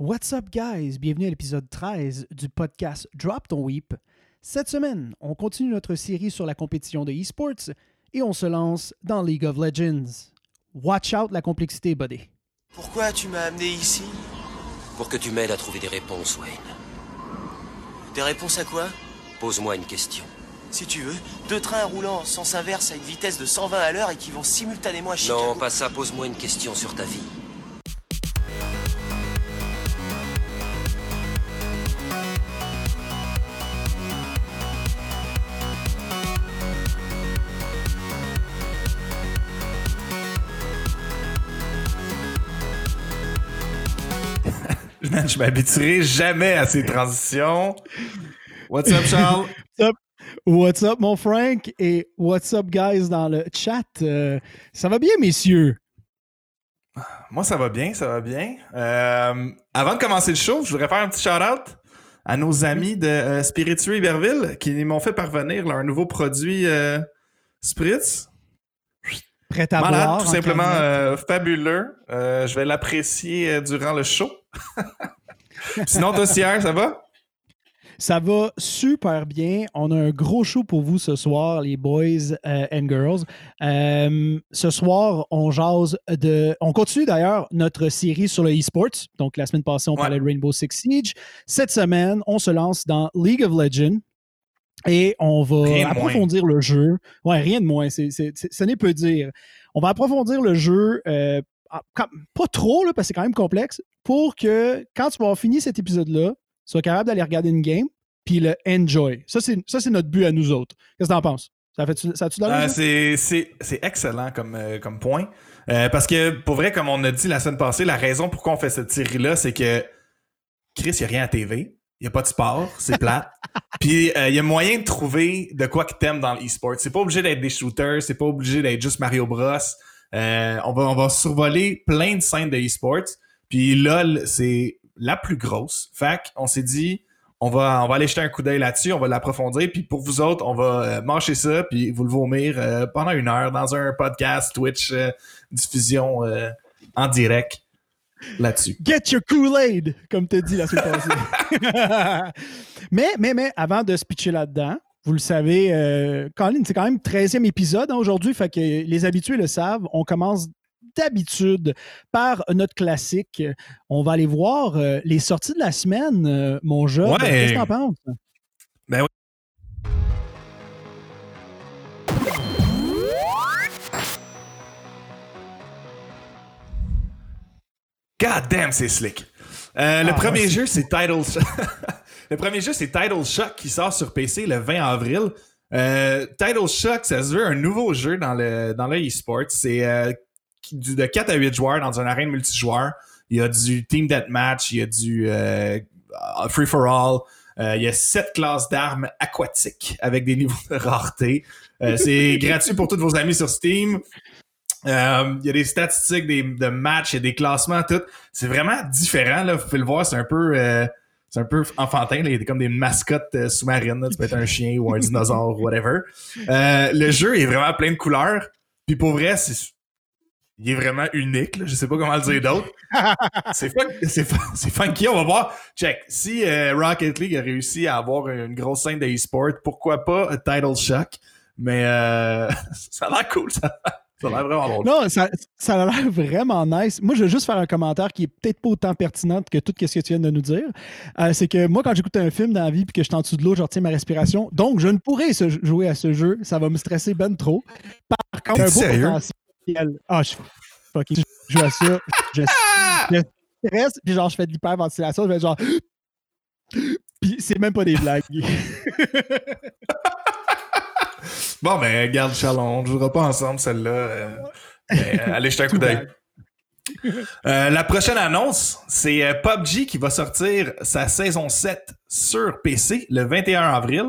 What's up, guys? Bienvenue à l'épisode 13 du podcast Drop Ton Weep. Cette semaine, on continue notre série sur la compétition de esports et on se lance dans League of Legends. Watch out la complexité, buddy. Pourquoi tu m'as amené ici? Pour que tu m'aides à trouver des réponses, Wayne. Des réponses à quoi? Pose-moi une question. Si tu veux, deux trains roulant en sens inverse à une vitesse de 120 à l'heure et qui vont simultanément à Chicago. Non, pas ça, pose-moi une question sur ta vie. Je m'habituerai jamais à ces transitions. What's up, Charles? What's up, mon Frank? Et what's up, guys, dans le chat? Euh, ça va bien, messieurs? Moi, ça va bien, ça va bien. Euh, avant de commencer le show, je voudrais faire un petit shout-out à nos amis de euh, Spiritueux Iberville qui m'ont fait parvenir leur nouveau produit euh, Spritz. Prêt à Malade, boire? tout en simplement fabuleux. Je vais l'apprécier durant le show. Sinon, toi, Sierre, ça va? Ça va super bien. On a un gros show pour vous ce soir, les boys euh, and girls. Euh, ce soir, on jase de. On continue d'ailleurs notre série sur le e-sports. Donc, la semaine passée, on Ouais. parlait de Rainbow Six Siege. Cette semaine, on se lance dans League of Legends. Et on va Rien approfondir le jeu. Ouais, rien de moins. C'est, ce n'est peu dire. On va approfondir le jeu, euh, pas trop, là, parce que c'est quand même complexe, pour que quand tu vas avoir fini cet épisode-là, tu sois capable d'aller regarder une game puis le enjoy. Ça, c'est, notre but à nous autres. Qu'est-ce que t'en penses? Ça fait ça a-tu donné Euh, c'est excellent comme, euh, comme point. Euh, parce que, pour vrai, comme on a dit la semaine passée, la raison pourquoi on fait cette série-là, c'est que Chris, il n'y a rien à TV. Il n'y a pas de sport. C'est plat. Puis, euh, il y a moyen de trouver de quoi que t'aimes dans l'e-sport. C'est pas obligé d'être des shooters. C'est pas obligé d'être juste Mario Bros. Euh, on, va, on va survoler plein de scènes de e-sports. Puis, LOL, c'est la plus grosse. Fait on s'est dit, on va, on va aller jeter un coup d'œil là-dessus, on va l'approfondir, puis pour vous autres, on va euh, mâcher ça, puis vous le vomir euh, pendant une heure dans un podcast, Twitch, euh, diffusion en direct là-dessus. Get your Kool-Aid, comme tu dit la semaine passée. mais, mais, mais, avant de se pitcher là-dedans, vous le savez, euh, Colin, c'est quand même 13e épisode hein, aujourd'hui, fait que les habitués le savent. On commence d'habitude par notre classique. On va aller voir euh, les sorties de la semaine, euh, mon jeu. Ouais. Qu'est-ce que t'en penses? Ben oui. God damn, c'est slick. Euh, le Ah, premier ouais, jeu, c'est Title Le premier jeu, c'est Title Shock qui sort sur PC le 20 avril. Euh, Title Shock, ça se veut un nouveau jeu dans le, dans e-sport. C'est euh, de 4 à 8 joueurs dans un arène multijoueur. Il y a du Team Deathmatch, il y a du euh, Free for All. Il y a 7 classes d'armes aquatiques avec des niveaux de rareté. C'est gratuit pour tous vos amis sur Steam. Euh, il y a des statistiques des, de matchs, il y a des classements, tout. C'est vraiment différent, là. Vous pouvez le voir, c'est un peu. euh, c'est un peu enfantin, là. il a comme des mascottes euh, sous-marines. là. Tu peux être un chien ou un dinosaure, whatever. Euh, le jeu est vraiment plein de couleurs. Puis pour vrai, c'est, il est vraiment unique. Là. Je sais pas comment le dire d'autre. c'est, fun- c'est, fun- c'est funky. On va voir. Check. Si euh, Rocket League a réussi à avoir une grosse scène de e-sport, pourquoi pas Title Shock? Mais euh, ça a l'air cool. Ça, ça a l'air vraiment drôle. Non, ça, ça a l'air vraiment nice. Moi, je veux juste faire un commentaire qui est peut-être pas autant pertinent que tout ce que tu viens de nous dire. Euh, c'est que moi, quand j'écoute un film dans la vie et que je suis en dessous de l'eau, je retiens ma respiration. Donc, je ne pourrais se- jouer à ce jeu. Ça va me stresser ben trop. Par contre, un beau sérieux? potentiel. Ah, je fucking- je joue à ça. Je, je stresse, puis genre, je fais de l'hyperventilation. Je vais genre. Puis c'est même pas des blagues. Bon, ben, regarde, Charles, on ne jouera pas ensemble, celle-là. euh, mais, euh, allez jeter un coup d'œil. Euh, la prochaine annonce, c'est euh, PUBG qui va sortir sa saison 7 sur PC le 21 avril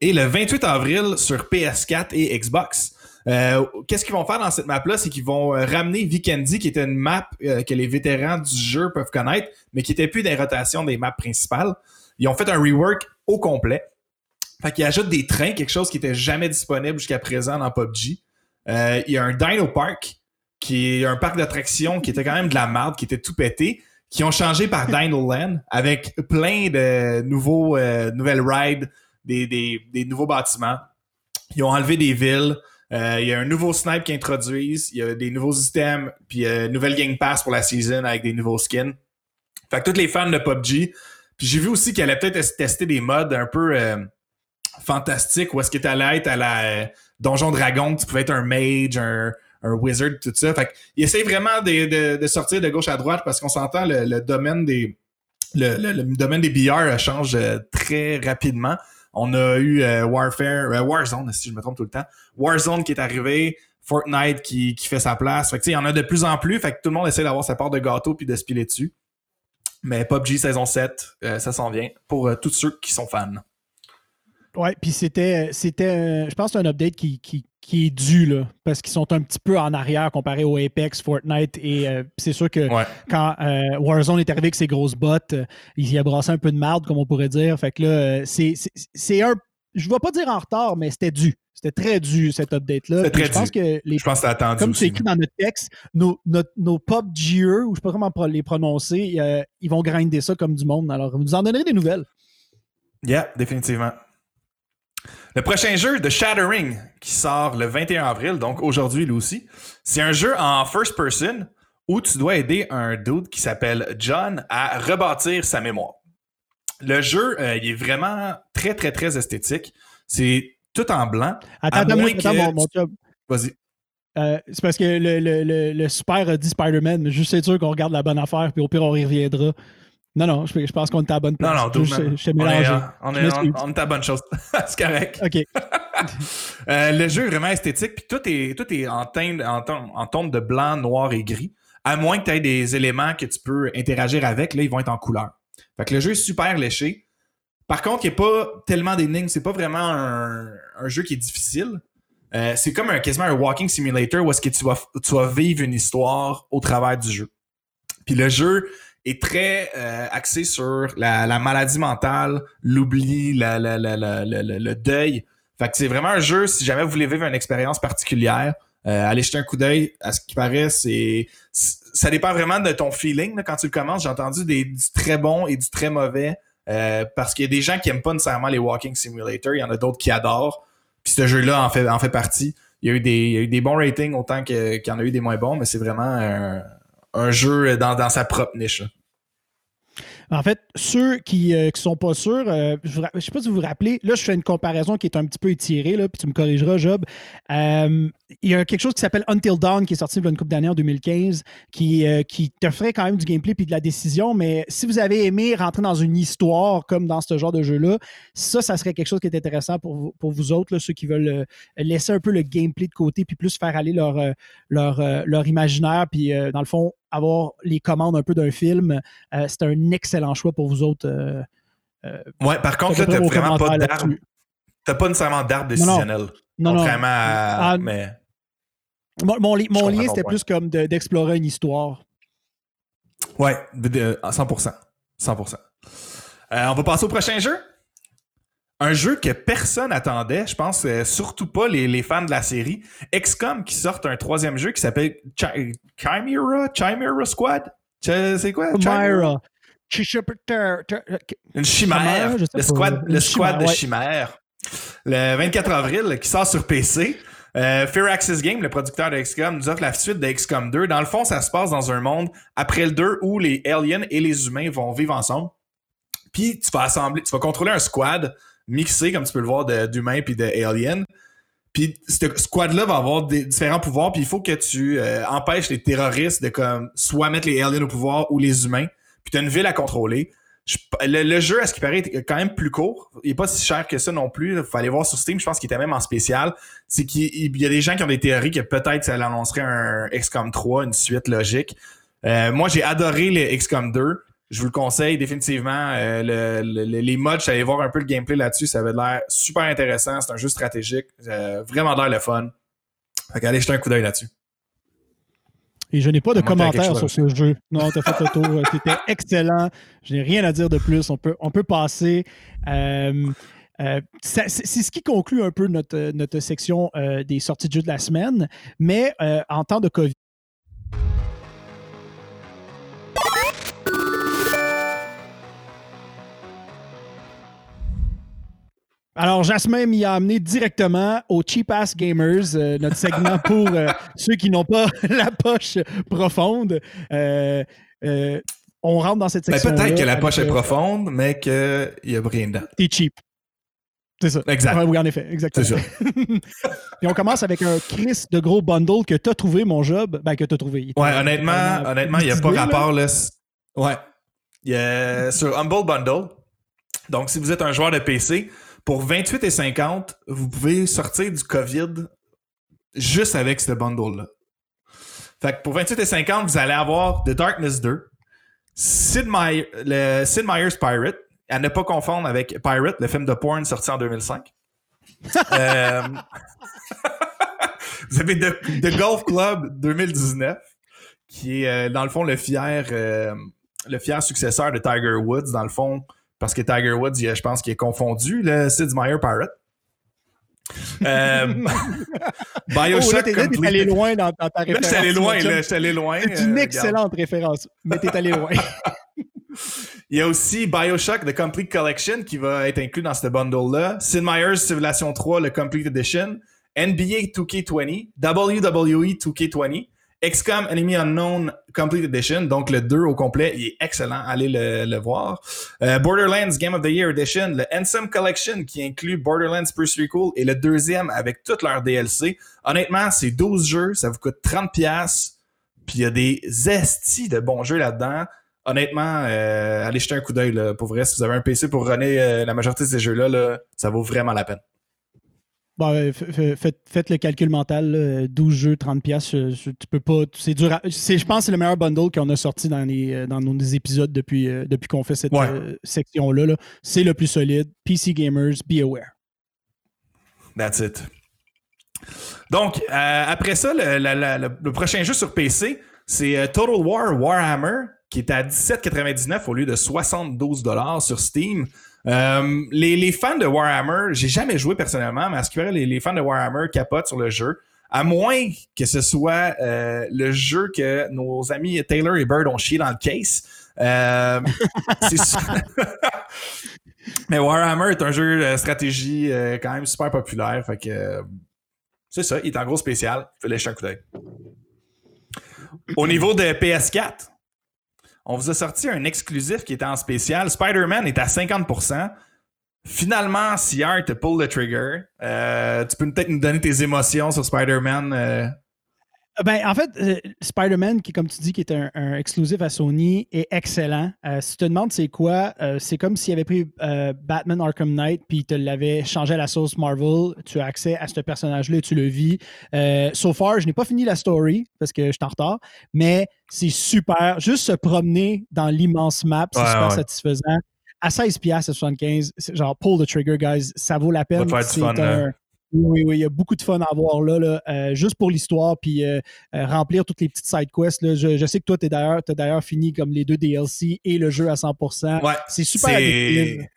et le 28 avril sur PS4 et Xbox. Euh, Qu'est-ce qu'ils vont faire dans cette map-là? C'est qu'ils vont ramener Vikendi, qui était une map que les vétérans du jeu peuvent connaître, mais qui était plus des rotations des maps principales. Ils ont fait un rework au complet. Fait qu'ils ajoutent des trains, quelque chose qui était jamais disponible jusqu'à présent dans PUBG. Euh, il y a un Dino Park, qui est un parc d'attractions qui était quand même de la merde, qui était tout pété, qui ont changé par Dino Land avec plein de nouveaux, euh, nouvelles rides, des, des, des, nouveaux bâtiments. Ils ont enlevé des villes. Euh, il y a un nouveau snipe qui introduisent. Il y a des nouveaux items. Puis euh, nouvelle Game Pass pour la season avec des nouveaux skins. Fait que tous les fans de PUBG. Puis j'ai vu aussi qu'elle allait peut-être tester des modes un peu euh, fantastiques où est-ce que allait être à la euh, Donjon Dragon. Tu pouvais être un mage, un, wizard, tout ça. Fait qu'il essaye vraiment de, de, sortir de gauche à droite parce qu'on s'entend le, le, domaine des le, domaine des BR change euh, très rapidement. On a eu euh, Warfare, euh, Warzone, si je me trompe tout le temps. Warzone qui est arrivé, Fortnite qui, qui fait sa place. Fait que, il y en a de plus en plus. Fait que tout le monde essaie d'avoir sa part de gâteau puis de se piler dessus. Mais PUBG saison 7, euh, ça s'en vient pour euh, tous ceux qui sont fans. Ouais, puis c'était, c'était, je pense, que c'est un update qui, qui, qui est dû, là, parce qu'ils sont un petit peu en arrière comparé au Apex, Fortnite, et euh, c'est sûr que Ouais. quand euh, Warzone est arrivé avec ses grosses bottes, euh, il y a brassé un peu de merde, comme on pourrait dire. Fait que là, c'est, c'est, c'est un, je ne vais pas dire en retard, mais c'était dû. C'était très dû, cet update-là. Très Je pense que les Je pense que attendu comme c'est écrit dans notre texte, nos, nos, nos pop GE, ou je ne sais pas comment les prononcer, euh, ils vont grinder ça comme du monde. Alors, vous nous en donnerez des nouvelles. Yeah, définitivement. Le prochain jeu, The Shattering, qui sort le 21 avril, donc aujourd'hui lui aussi, c'est un jeu en first person où tu dois aider un dude qui s'appelle John à rebâtir sa mémoire. Le jeu, euh, il est vraiment très, très, très esthétique. C'est tout en blanc. Attends, attends, que mon, mon chum. Vas-y. Euh, c'est parce que le, le, le, le super a dit Spider-Man, mais juste être sûr qu'on regarde la bonne affaire, puis au pire, on y reviendra. Non, non, je, je pense qu'on est à la bonne place. Non, non, dude, je, je On est, mélangé. on, est, m'excuse. on, on est à la bonne chose. c'est correct. OK. Euh, le jeu est vraiment esthétique, puis tout est, tout est en, teinte, en, de blanc, noir et gris. À moins que tu aies des éléments que tu peux interagir avec, là, ils vont être en couleur. Fait que le jeu est super léché. Par contre, il n'y a pas tellement d'énigmes. C'est pas vraiment un, un jeu qui est difficile. Euh, c'est comme un, quasiment un walking simulator où est-ce que tu vas, tu vas vivre une histoire au travers du jeu. Puis le jeu est très euh, axé sur la, la maladie mentale, l'oubli, la- la- le deuil. Fait que c'est vraiment un jeu, si jamais vous voulez vivre une expérience particulière, euh, allez jeter un coup d'œil. À ce qui paraît, c'est ça dépend vraiment de ton feeling là, quand tu le commences. J'ai entendu des, du très bon et du très mauvais euh, parce qu'il y a des gens qui aiment pas nécessairement les walking simulators. Il y en a d'autres qui adorent. Puis ce jeu-là en fait, en fait partie. Il y, a eu des, il y a eu des bons ratings autant qu'il y en a eu des moins bons, mais c'est vraiment un, un jeu dans, dans sa propre niche. En fait, ceux qui ne sont pas sûrs, euh, je ne sais pas si vous vous rappelez, là, je fais une comparaison qui est un petit peu étirée, là, puis tu me corrigeras, Job. Euh, il y a quelque chose qui s'appelle Until Dawn qui est sorti une couple d'années en 2015, qui, euh, qui te ferait quand même du gameplay puis de la décision, mais si vous avez aimé rentrer dans une histoire comme dans ce genre de jeu-là, ça, ça serait quelque chose qui est intéressant pour vous, pour vous autres, là, ceux qui veulent euh, laisser un peu le gameplay de côté puis plus faire aller leur, euh, leur, euh, leur imaginaire, puis euh, dans le fond, avoir les commandes un peu d'un film. Euh, c'est un excellent choix pour vous autres. euh, Ouais, par contre, là, t'as vraiment pas d'arbre. T'as pas nécessairement d'arbre Non, non. décisionnel. Non, non. contrairement à. Ah, mais Mon, mon li- mon comprends lien, c'était plus comme de- d'explorer une histoire. ouais, de- de- à 100%. 100%. Euh, on va passer au prochain jeu? Un jeu que personne attendait, je pense euh, surtout pas les, les fans de la série. XCOM qui sort un troisième jeu qui s'appelle Chi- Chimera, Chimera Squad? C'est quoi? Chimera? Une chimère. Le squad, le squad de chimère. Le 24 avril, qui sort sur PC. Euh, Fair Access Game, le producteur de XCOM, nous offre la suite de XCOM 2. Dans le fond, ça se passe dans un monde après le 2 où les aliens et les humains vont vivre ensemble. Puis tu vas assembler, tu vas contrôler un squad mixé, comme tu peux le voir, d'humains puis de aliens. Puis ce squad-là va avoir différents pouvoirs, puis il faut que tu euh, empêches les terroristes de comme soit mettre les aliens au pouvoir ou les humains. Puis tu as une ville à contrôler. Le, jeu, à ce qui paraît, est quand même plus court. Il n'est pas si cher que ça non plus. Il faut aller voir sur Steam. Je pense qu'il était même en spécial. C'est qu'il il y a des gens qui ont des théories que peut-être ça annoncerait un XCOM 3, une suite logique. Euh, moi, j'ai adoré le XCOM 2. Je vous le conseille définitivement. Euh, le- le- le- les mods, je suis allé voir un peu le gameplay là-dessus. Ça avait l'air super intéressant. C'est un jeu stratégique. Euh, vraiment l'air le fun. Fait qu'allez jeter un coup d'œil là-dessus. Et je n'ai pas de commentaires sur ce jeu. Non, tu as fait le tour. Euh, C'était excellent. Je n'ai rien à dire de plus. On peut, on peut passer. Euh, euh, c'est c'est ce qui conclut un peu notre, notre section euh, des sorties de jeux de la semaine. Mais euh, en temps de COVID, Alors, Jasmin m'y a amené directement au Cheap Ass Gamers, euh, notre segment pour euh, ceux qui n'ont pas la poche profonde. Euh, on rentre dans cette Ben, section. peut-être que la poche est profonde, mais qu'il n'y a rien dedans. T'es cheap. C'est ça. Exact. Oui, en effet, exactement. C'est ça. Puis on commence avec un Chris de gros bundle que t'as trouvé, mon job. Ben, que t'as trouvé. Ouais, honnêtement, honnêtement, il n'y a pas rapport là. Ouais. Il y a sur Humble Bundle. Donc, si vous êtes un joueur de PC, pour 28,50, vous pouvez sortir du COVID juste avec ce bundle-là. Fait que pour 28,50, vous allez avoir The Darkness 2, Sid, Meier- le Sid Meier's Pirate, à ne pas confondre avec Pirate, le film de porn sorti en 2005. Euh, vous avez The, The Golf Club 2019, qui est euh, dans le fond le fier, euh, le fier successeur de Tiger Woods, dans le fond, parce que Tiger Woods, je pense qu'il est confondu, le Sid Meier Pirate. Euh, Oh, là, Bioshock là, t'es allé loin dans, dans ta Là, référence. j'étais allé loin, là, j'étais allé loin. C'est euh, une regarde. excellente référence, mais t'es allé loin. Il y a aussi Bioshock The Complete Collection qui va être inclus dans ce bundle-là. Sid Meier's Civilization 3, le Complete Edition. NBA 2K20. WWE 2K20. XCOM Enemy Unknown Complete Edition, donc le 2 au complet, il est excellent, allez le, voir. Euh, Borderlands Game of the Year Edition, le Ansem Collection qui inclut Borderlands First Recall et le deuxième avec toutes leurs DLC. Honnêtement, c'est 12 jeux, ça vous coûte 30$, puis il y a des estis de bons jeux là-dedans. Honnêtement, euh, allez jeter un coup d'œil, pour vrai, si vous avez un PC pour runner euh, la majorité de ces jeux-là, là, ça vaut vraiment la peine. Bon, euh, faites, faites le calcul mental, là, 12 jeux, 30 pièces, tu peux pas, c'est dur. à- c'est, je pense que c'est le meilleur bundle qu'on a sorti dans, les, euh, dans nos épisodes depuis, euh, depuis qu'on fait cette Ouais. euh, section-là. là. C'est le plus solide. PC Gamers, be aware. That's it. Donc, euh, après ça, le, la- la- le- le prochain jeu sur PC, c'est euh, Total War Warhammer, qui est à 17,99 au lieu de 72 sur Steam. Euh, les, fans de Warhammer, j'ai jamais joué personnellement, mais à ce qui paraît, les, les fans de Warhammer capotent sur le jeu. À moins que ce soit euh, le jeu que nos amis Taylor et Bird ont chié dans le case. Euh. Mais Warhammer est un jeu de stratégie quand même super populaire. Fait que c'est ça, il est en gros spécial. Fais lécher un coup d'œil. Au niveau de PS4, on vous a sorti un exclusif qui était en spécial. Spider-Man est à 50%. Finalement, CR te pull the trigger. Euh, tu peux peut-être nous donner tes émotions sur Spider-Man. Euh, Ben, en fait, euh, Spider-Man, qui, comme tu dis, qui est un, un exclusif à Sony, est excellent. Euh, si tu te demandes c'est quoi, euh, c'est comme s'il avait pris Batman Arkham Knight puis il te l'avait changé à la sauce Marvel. Tu as accès à ce personnage-là et tu le vis. So far, je n'ai pas fini la story parce que je suis en retard, mais c'est super. Juste se promener dans l'immense map, c'est Ouais, super ouais. satisfaisant. À 16 piastres à 75, c'est genre pull the trigger, guys. Ça vaut la peine. C'est un-. Oui, oui, il y a beaucoup de fun à avoir là, là, euh, juste pour l'histoire, puis euh, euh, remplir toutes les petites side quests. là. Je, je sais que toi, tu as d'ailleurs fini comme les deux DLC et le jeu à 100%. Ouais, c'est super. C'est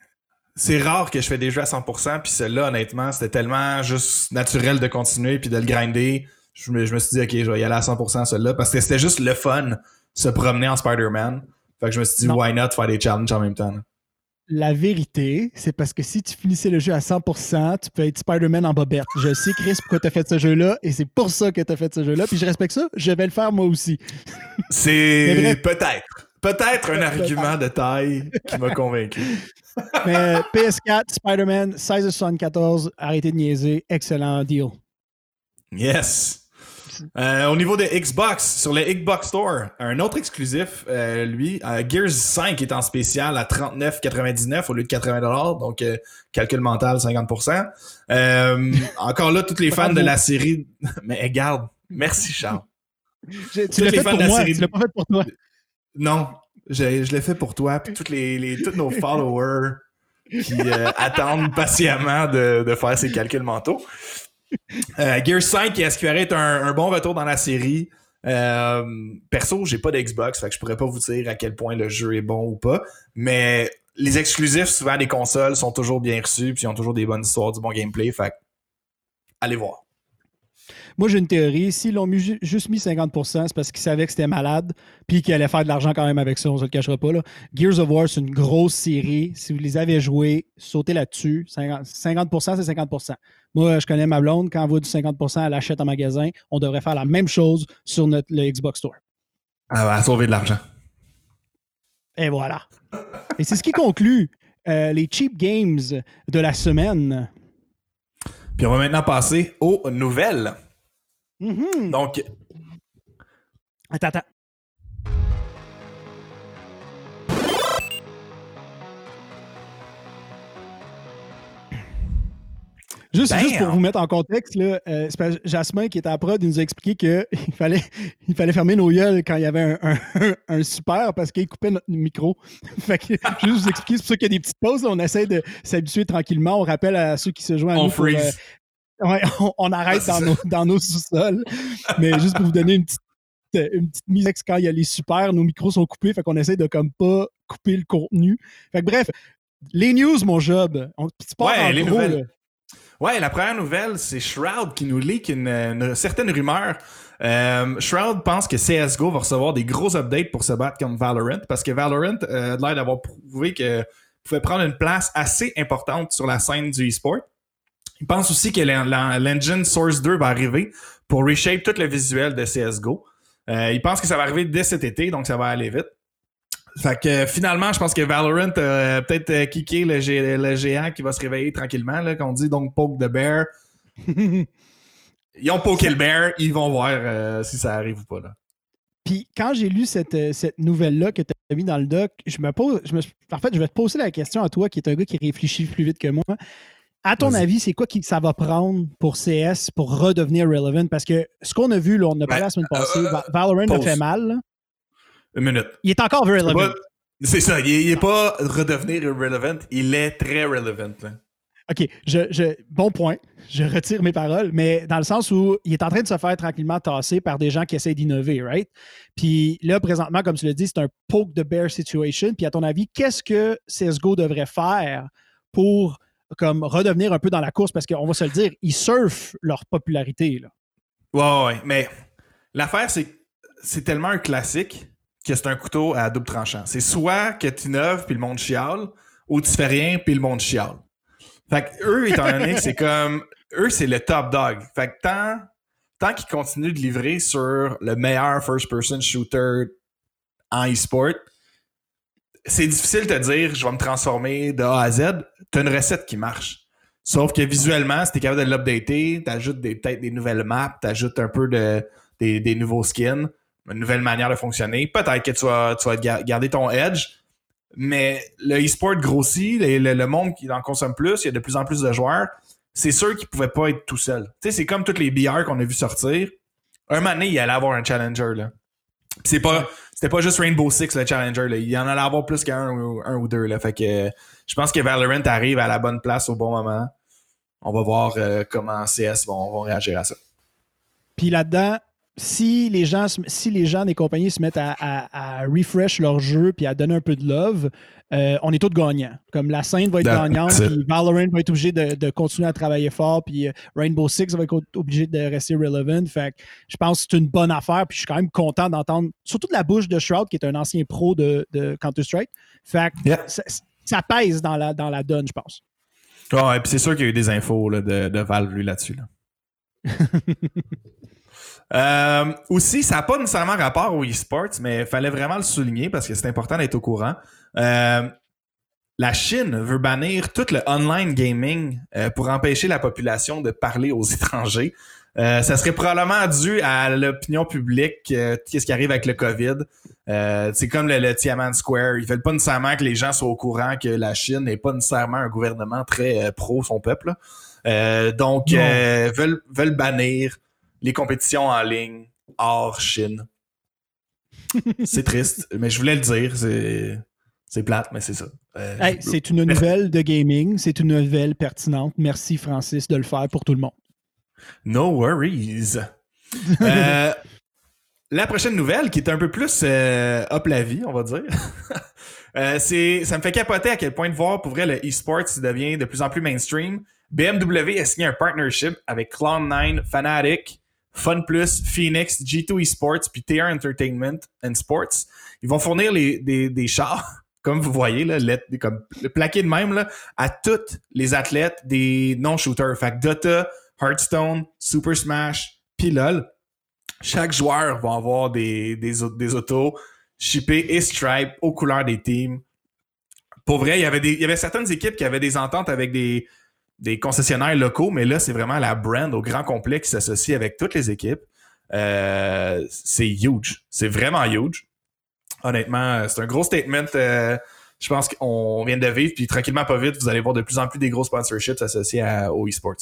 c'est rare que je fais des jeux à 100%, puis celui-là, honnêtement, c'était tellement juste naturel de continuer puis de le grinder. Je me, je me suis dit, OK, je vais y aller à 100% celui-là, parce que c'était juste le fun, se promener en Spider-Man. Fait que je me suis dit, Non. why not faire des challenges en même temps. là? La vérité, c'est parce que si tu finissais le jeu à 100%, tu peux être Spider-Man en bobette. Je sais, Chris, pourquoi tu as fait ce jeu-là, et c'est pour ça que tu as fait ce jeu-là, puis je respecte ça, je vais le faire moi aussi. C'est peut-être, peut-être un argument de taille qui m'a convaincu. Mais PS4, Spider-Man, 16,74, arrêtez de niaiser, excellent deal. Yes. Euh, au niveau de Xbox, sur le Xbox Store, un autre exclusif, euh, lui, euh, Gears 5 est en spécial à 39,99 au lieu de 80$, donc calcul mental 50%. Euh, encore là, tous les fans de la série... Mais regarde, merci Charles. Tu Tous l'as les fait fans pour de la moi, série- tu l'as pas fait pour toi. Non, je, je l'ai fait pour toi, puis toutes les, les- tous nos followers qui attendent patiemment de, de faire ces calculs mentaux. Euh, Gears 5 est-ce qu'il est un, un bon retour dans la série. Euh, perso, j'ai pas de Xbox, fait je pourrais pas vous dire à quel point le jeu est bon ou pas. Mais les exclusifs, souvent des consoles, sont toujours bien reçus, puis ils ont toujours des bonnes histoires, du bon gameplay. Fait allez voir. Moi, j'ai une théorie. S'ils l'ont mis juste mis 50%, c'est parce qu'ils savaient que c'était malade, puis qu'ils allaient faire de l'argent quand même avec ça, on se le cachera pas. Là. Gears of War, c'est une grosse série. Si vous les avez joués, sautez là-dessus. 50%, 50%, c'est 50%. Moi, je connais ma blonde. Quand elle vaut du 50%, elle achète en magasin. On devrait faire la même chose sur notre, le Xbox Store. Ah, à sauver de l'argent. Et voilà. Et c'est ce qui conclut euh, les cheap games de la semaine. Puis on va maintenant passer aux nouvelles. Mhm. Donc, Attends, attends. Juste, juste pour vous mettre en contexte, là, euh, Jasmin qui était à prod, il nous a expliqué qu'il fallait, il fallait fermer nos gueules quand il y avait un, un- un super parce qu'il coupait notre micro. fait que, juste vous expliquer, c'est pour ça qu'il y a des petites pauses. là, on essaie de s'habituer tranquillement. On rappelle à ceux qui se joignent à on nous pour, euh, freeze. Ouais, on, on arrête dans nos, dans nos sous-sols. Mais juste pour vous donner une petite, une petite mise, quand il y a les super, nos micros sont coupés, fait qu'on essaie de comme pas couper le contenu. Fait que bref, les news, mon job. On, tu Ouais, en les gros, nouvelles. Ouais, la première nouvelle, c'est Shroud qui nous leak une, certaine rumeur. Euh, Shroud pense que CSGO va recevoir des gros updates pour se battre contre Valorant parce que Valorant euh, a l'air d'avoir prouvé que pouvait prendre une place assez importante sur la scène du e-sport. Il pense aussi que l'en- l'en- l'engine Source 2 va arriver pour reshape tout le visuel de CSGO. Euh, il pense que ça va arriver dès cet été, donc ça va aller vite. Fait que euh, finalement, je pense que Valorant a peut-être euh, kické le, gé- le géant qui va se réveiller tranquillement, là, qu'on dit donc poke the bear. Ils ont poké le bear, ils vont voir euh, si ça arrive ou pas. Là. Puis quand j'ai lu cette, euh, cette nouvelle-là que tu as mis dans le doc, je me pose. Je me, en fait, je vais te poser la question à toi, qui est un gars qui réfléchit plus vite que moi. À ton avis, c'est quoi que ça va prendre pour CS pour redevenir relevant? Parce que ce qu'on a vu, là, on a parlé Ben, la semaine passée, euh, Va- Valorant a fait mal. là. Une minute. Il est encore C'est relevant. C'est ça, il est, il est pas redevenir irrelevant, il est très relevant. là. OK, je, je- bon point. Je retire mes paroles, mais dans le sens où il est en train de se faire tranquillement tasser par des gens qui essaient d'innover, right? Puis là, présentement, comme tu l'as dit, c'est un poke the bear situation. Puis à ton avis, qu'est-ce que CSGO devrait faire pour comme redevenir un peu dans la course? Parce qu'on va se le dire, ils surfent leur popularité. Là. Ouais, ouais, mais l'affaire, c'est tellement un classique que c'est un couteau à double tranchant. C'est soit que tu innoves puis le monde chiale, ou tu fais rien puis le monde chiale. Fait que eux, étant donné que c'est comme. Eux, c'est le top dog. Fait que tant, tant qu'ils continuent de livrer sur le meilleur first-person shooter en e-sport, c'est difficile de te dire je vais me transformer de A à Z. T'as une recette qui marche. Sauf que visuellement, si t'es capable de l'updater, t'ajoutes des- peut-être des nouvelles maps, t'ajoutes un peu de, des, des nouveaux skins, une nouvelle manière de fonctionner. Peut-être que tu vas, garder ton edge, mais le e-sport grossit, le, monde qui en consomme plus, il y a de plus en plus de joueurs. C'est sûr qu'ils pouvaient pas être tout seuls. Tu sais, c'est comme toutes les BR qu'on a vu sortir. Un moment donné, il allait avoir un challenger. Là. C'est pas, c'était pas juste Rainbow Six le challenger. Il y en allait avoir plus qu'un ou, un ou deux. Là. Fait que je pense que Valorant arrive à la bonne place au bon moment. On va voir euh, comment CS vont, vont réagir à ça. Puis là-dedans, si les gens, si les gens des compagnies se mettent à, à- à refresh leur jeu puis à donner un peu de love, euh, on est tous gagnants. Comme la scène va être gagnante, puis Valorant va être obligé de, de continuer à travailler fort, puis euh, Rainbow Six va être obligé de rester relevant. Fait que je pense que c'est une bonne affaire, puis je suis quand même content d'entendre, surtout de la bouche de Shroud, qui est un ancien pro de, de Counter-Strike. Fait que Yeah. ça, ça pèse dans la, dans la donne, je pense. Ouais, puis c'est sûr qu'il y a eu des infos là, de, de Valve là-dessus. Là. Euh, aussi, ça n'a pas nécessairement rapport au e-sports, mais il fallait vraiment le souligner parce que c'est important d'être au courant. Euh, la Chine veut bannir tout le online gaming euh, pour empêcher la population de parler aux étrangers. Euh, ça serait probablement dû à l'opinion publique, euh, qu'est-ce qui arrive avec le COVID. C'est comme le, le Tiananmen Square. Ils veulent pas nécessairement que les gens soient au courant que la Chine n'est pas nécessairement un gouvernement très pro son peuple. donc, veulent, veulent bannir les compétitions en ligne hors Chine. c'est triste, mais je voulais le dire. C'est, c'est plate, mais c'est ça. Euh, Hey, c'est une nouvelle de gaming, c'est une nouvelle pertinente. Merci, Francis, de le faire pour tout le monde. No worries. Euh, la prochaine nouvelle, qui est un peu plus euh, up la vie, on va dire, euh, c'est, ça me fait capoter à quel point de voir pour vrai le e-sport devient de plus en plus mainstream. BMW a signé un partnership avec Cloud9, Fanatic, FunPlus, Phoenix, G2 Esports, puis TR Entertainment and Sports. Ils vont fournir des, chars, comme vous voyez, là, comme, le plaqué de même, là, à tous les athlètes des non-shooters. Fait que Dota, Hearthstone, Super Smash, puis. Chaque joueur va avoir des, autos shippés et stripe aux couleurs des teams. Pour vrai, il y avait certaines équipes qui avaient des ententes avec des, des concessionnaires locaux, mais là, c'est vraiment la brand au grand complet qui s'associe avec toutes les équipes. Euh, c'est huge. C'est vraiment huge. Honnêtement, c'est un gros statement. Euh, je pense qu'on vient de vivre, puis tranquillement, pas vite, vous allez voir de plus en plus des gros sponsorships associés aux esports.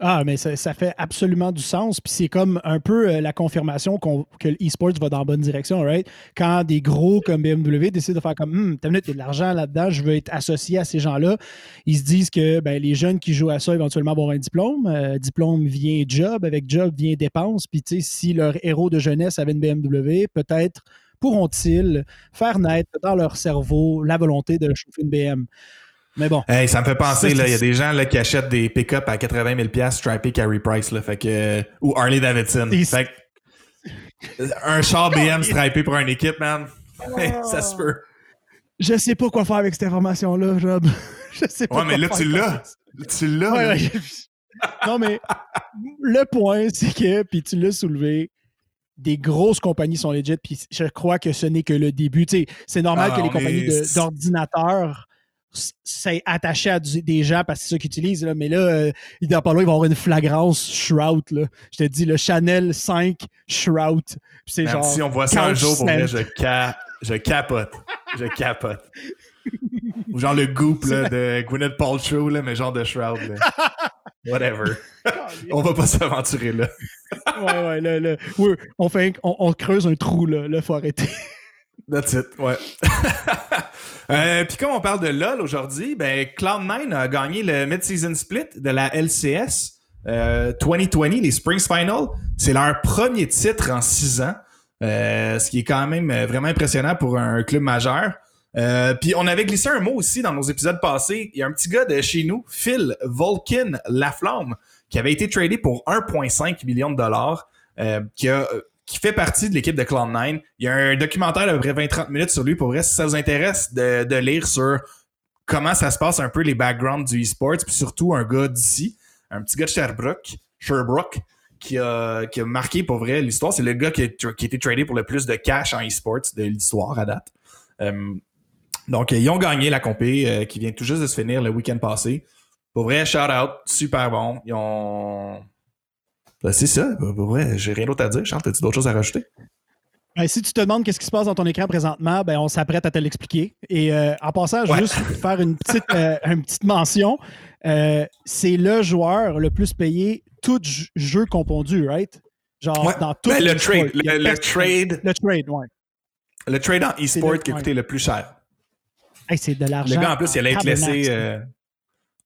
Ah, mais ça, fait absolument du sens. Puis c'est comme un peu euh, la confirmation que l'e-sports va dans la bonne direction, right? Quand des gros comme BMW décident de faire comme, hum, t'as il y a de l'argent là-dedans, je veux être associé à ces gens-là. Ils se disent que ben, les jeunes qui jouent à ça éventuellement vont avoir un diplôme. Euh, diplôme vient job, avec job vient dépense. Puis tu sais, si leur héros de jeunesse avait une BMW, peut-être pourront-ils faire naître dans leur cerveau la volonté de chauffer une BM. Mais bon. Hey, ça me fait penser, il y a des gens là, qui achètent des pick-up à 80 000 stripé carry price, là, fait que, ou Harley Davidson. Fait un char BM stripé pour une équipe, man. ça se peut. Je sais pas quoi faire avec cette information-là, Job. Je sais pas. Ouais, mais là, tu l'as. Tu l'as. non, mais le point, c'est que, puis tu l'as soulevé, des grosses compagnies sont legit, puis je crois que ce n'est que le début. C'est normal ah que les compagnies d'ordinateurs c'est attaché à des gens parce que c'est ça qu'ils utilisent. Là. Mais là, euh, il doit pas là, il va avoir une flagrance Shroud. Là. Je te dis, le Chanel 5 Shroud. c'est genre. Si on voit ça un jour, pour je, je capote. je capote. Ou genre le goop là, de Gwyneth Paltrow, là, mais genre de Shroud. Là. Whatever. on va pas s'aventurer là. ouais, ouais, là, là. on, fait, on, on, creuse un trou, là. Là, faut arrêter. That's it, ouais. euh, Puis comme on parle de LoL aujourd'hui, ben Cloud9 a gagné le mid-season split de la LCS euh, 2020, les Springs Final. C'est leur premier titre en six ans, euh, ce qui est quand même euh, vraiment impressionnant pour un club majeur. Euh, puis on avait glissé un mot aussi dans nos épisodes passés. Il y a un petit gars de chez nous, Phil Volkin Laflamme, qui avait été tradé pour 1,5 million de dollars, euh, qui a qui fait partie de l'équipe de Cloud9. Il y a un documentaire d'à peu près 20-30 minutes sur lui. Pour vrai, si ça vous intéresse de, lire sur comment ça se passe un peu les backgrounds du e-sport, puis surtout un gars d'ici, un petit gars de Sherbrooke, Sherbrooke qui a, qui a marqué pour vrai l'histoire. C'est le gars qui a, qui été tradé pour le plus de cash en e-sport de l'histoire à date. Euh, donc, ils ont gagné la compé euh, qui vient tout juste de se finir le week-end passé. Pour vrai, shout out, super bon. Ils ont ben, c'est ça. Ben, ben, ouais, j'ai rien d'autre à dire. Charles, as-tu d'autres choses à rajouter? si tu te demandes qu'est-ce qui se passe dans ton écran présentement, ben, on s'apprête à te l'expliquer. Et euh, en passant, juste faire une petite, euh, une petite mention. Euh, c'est le joueur le plus payé, tout jeu confondu, right? Genre dans tout le, trade, le, trade. Le trade, ouais. Le trade en e-sport qui a coûté le plus cher. c'est de l'argent. Le gars, en plus, il allait être laissé.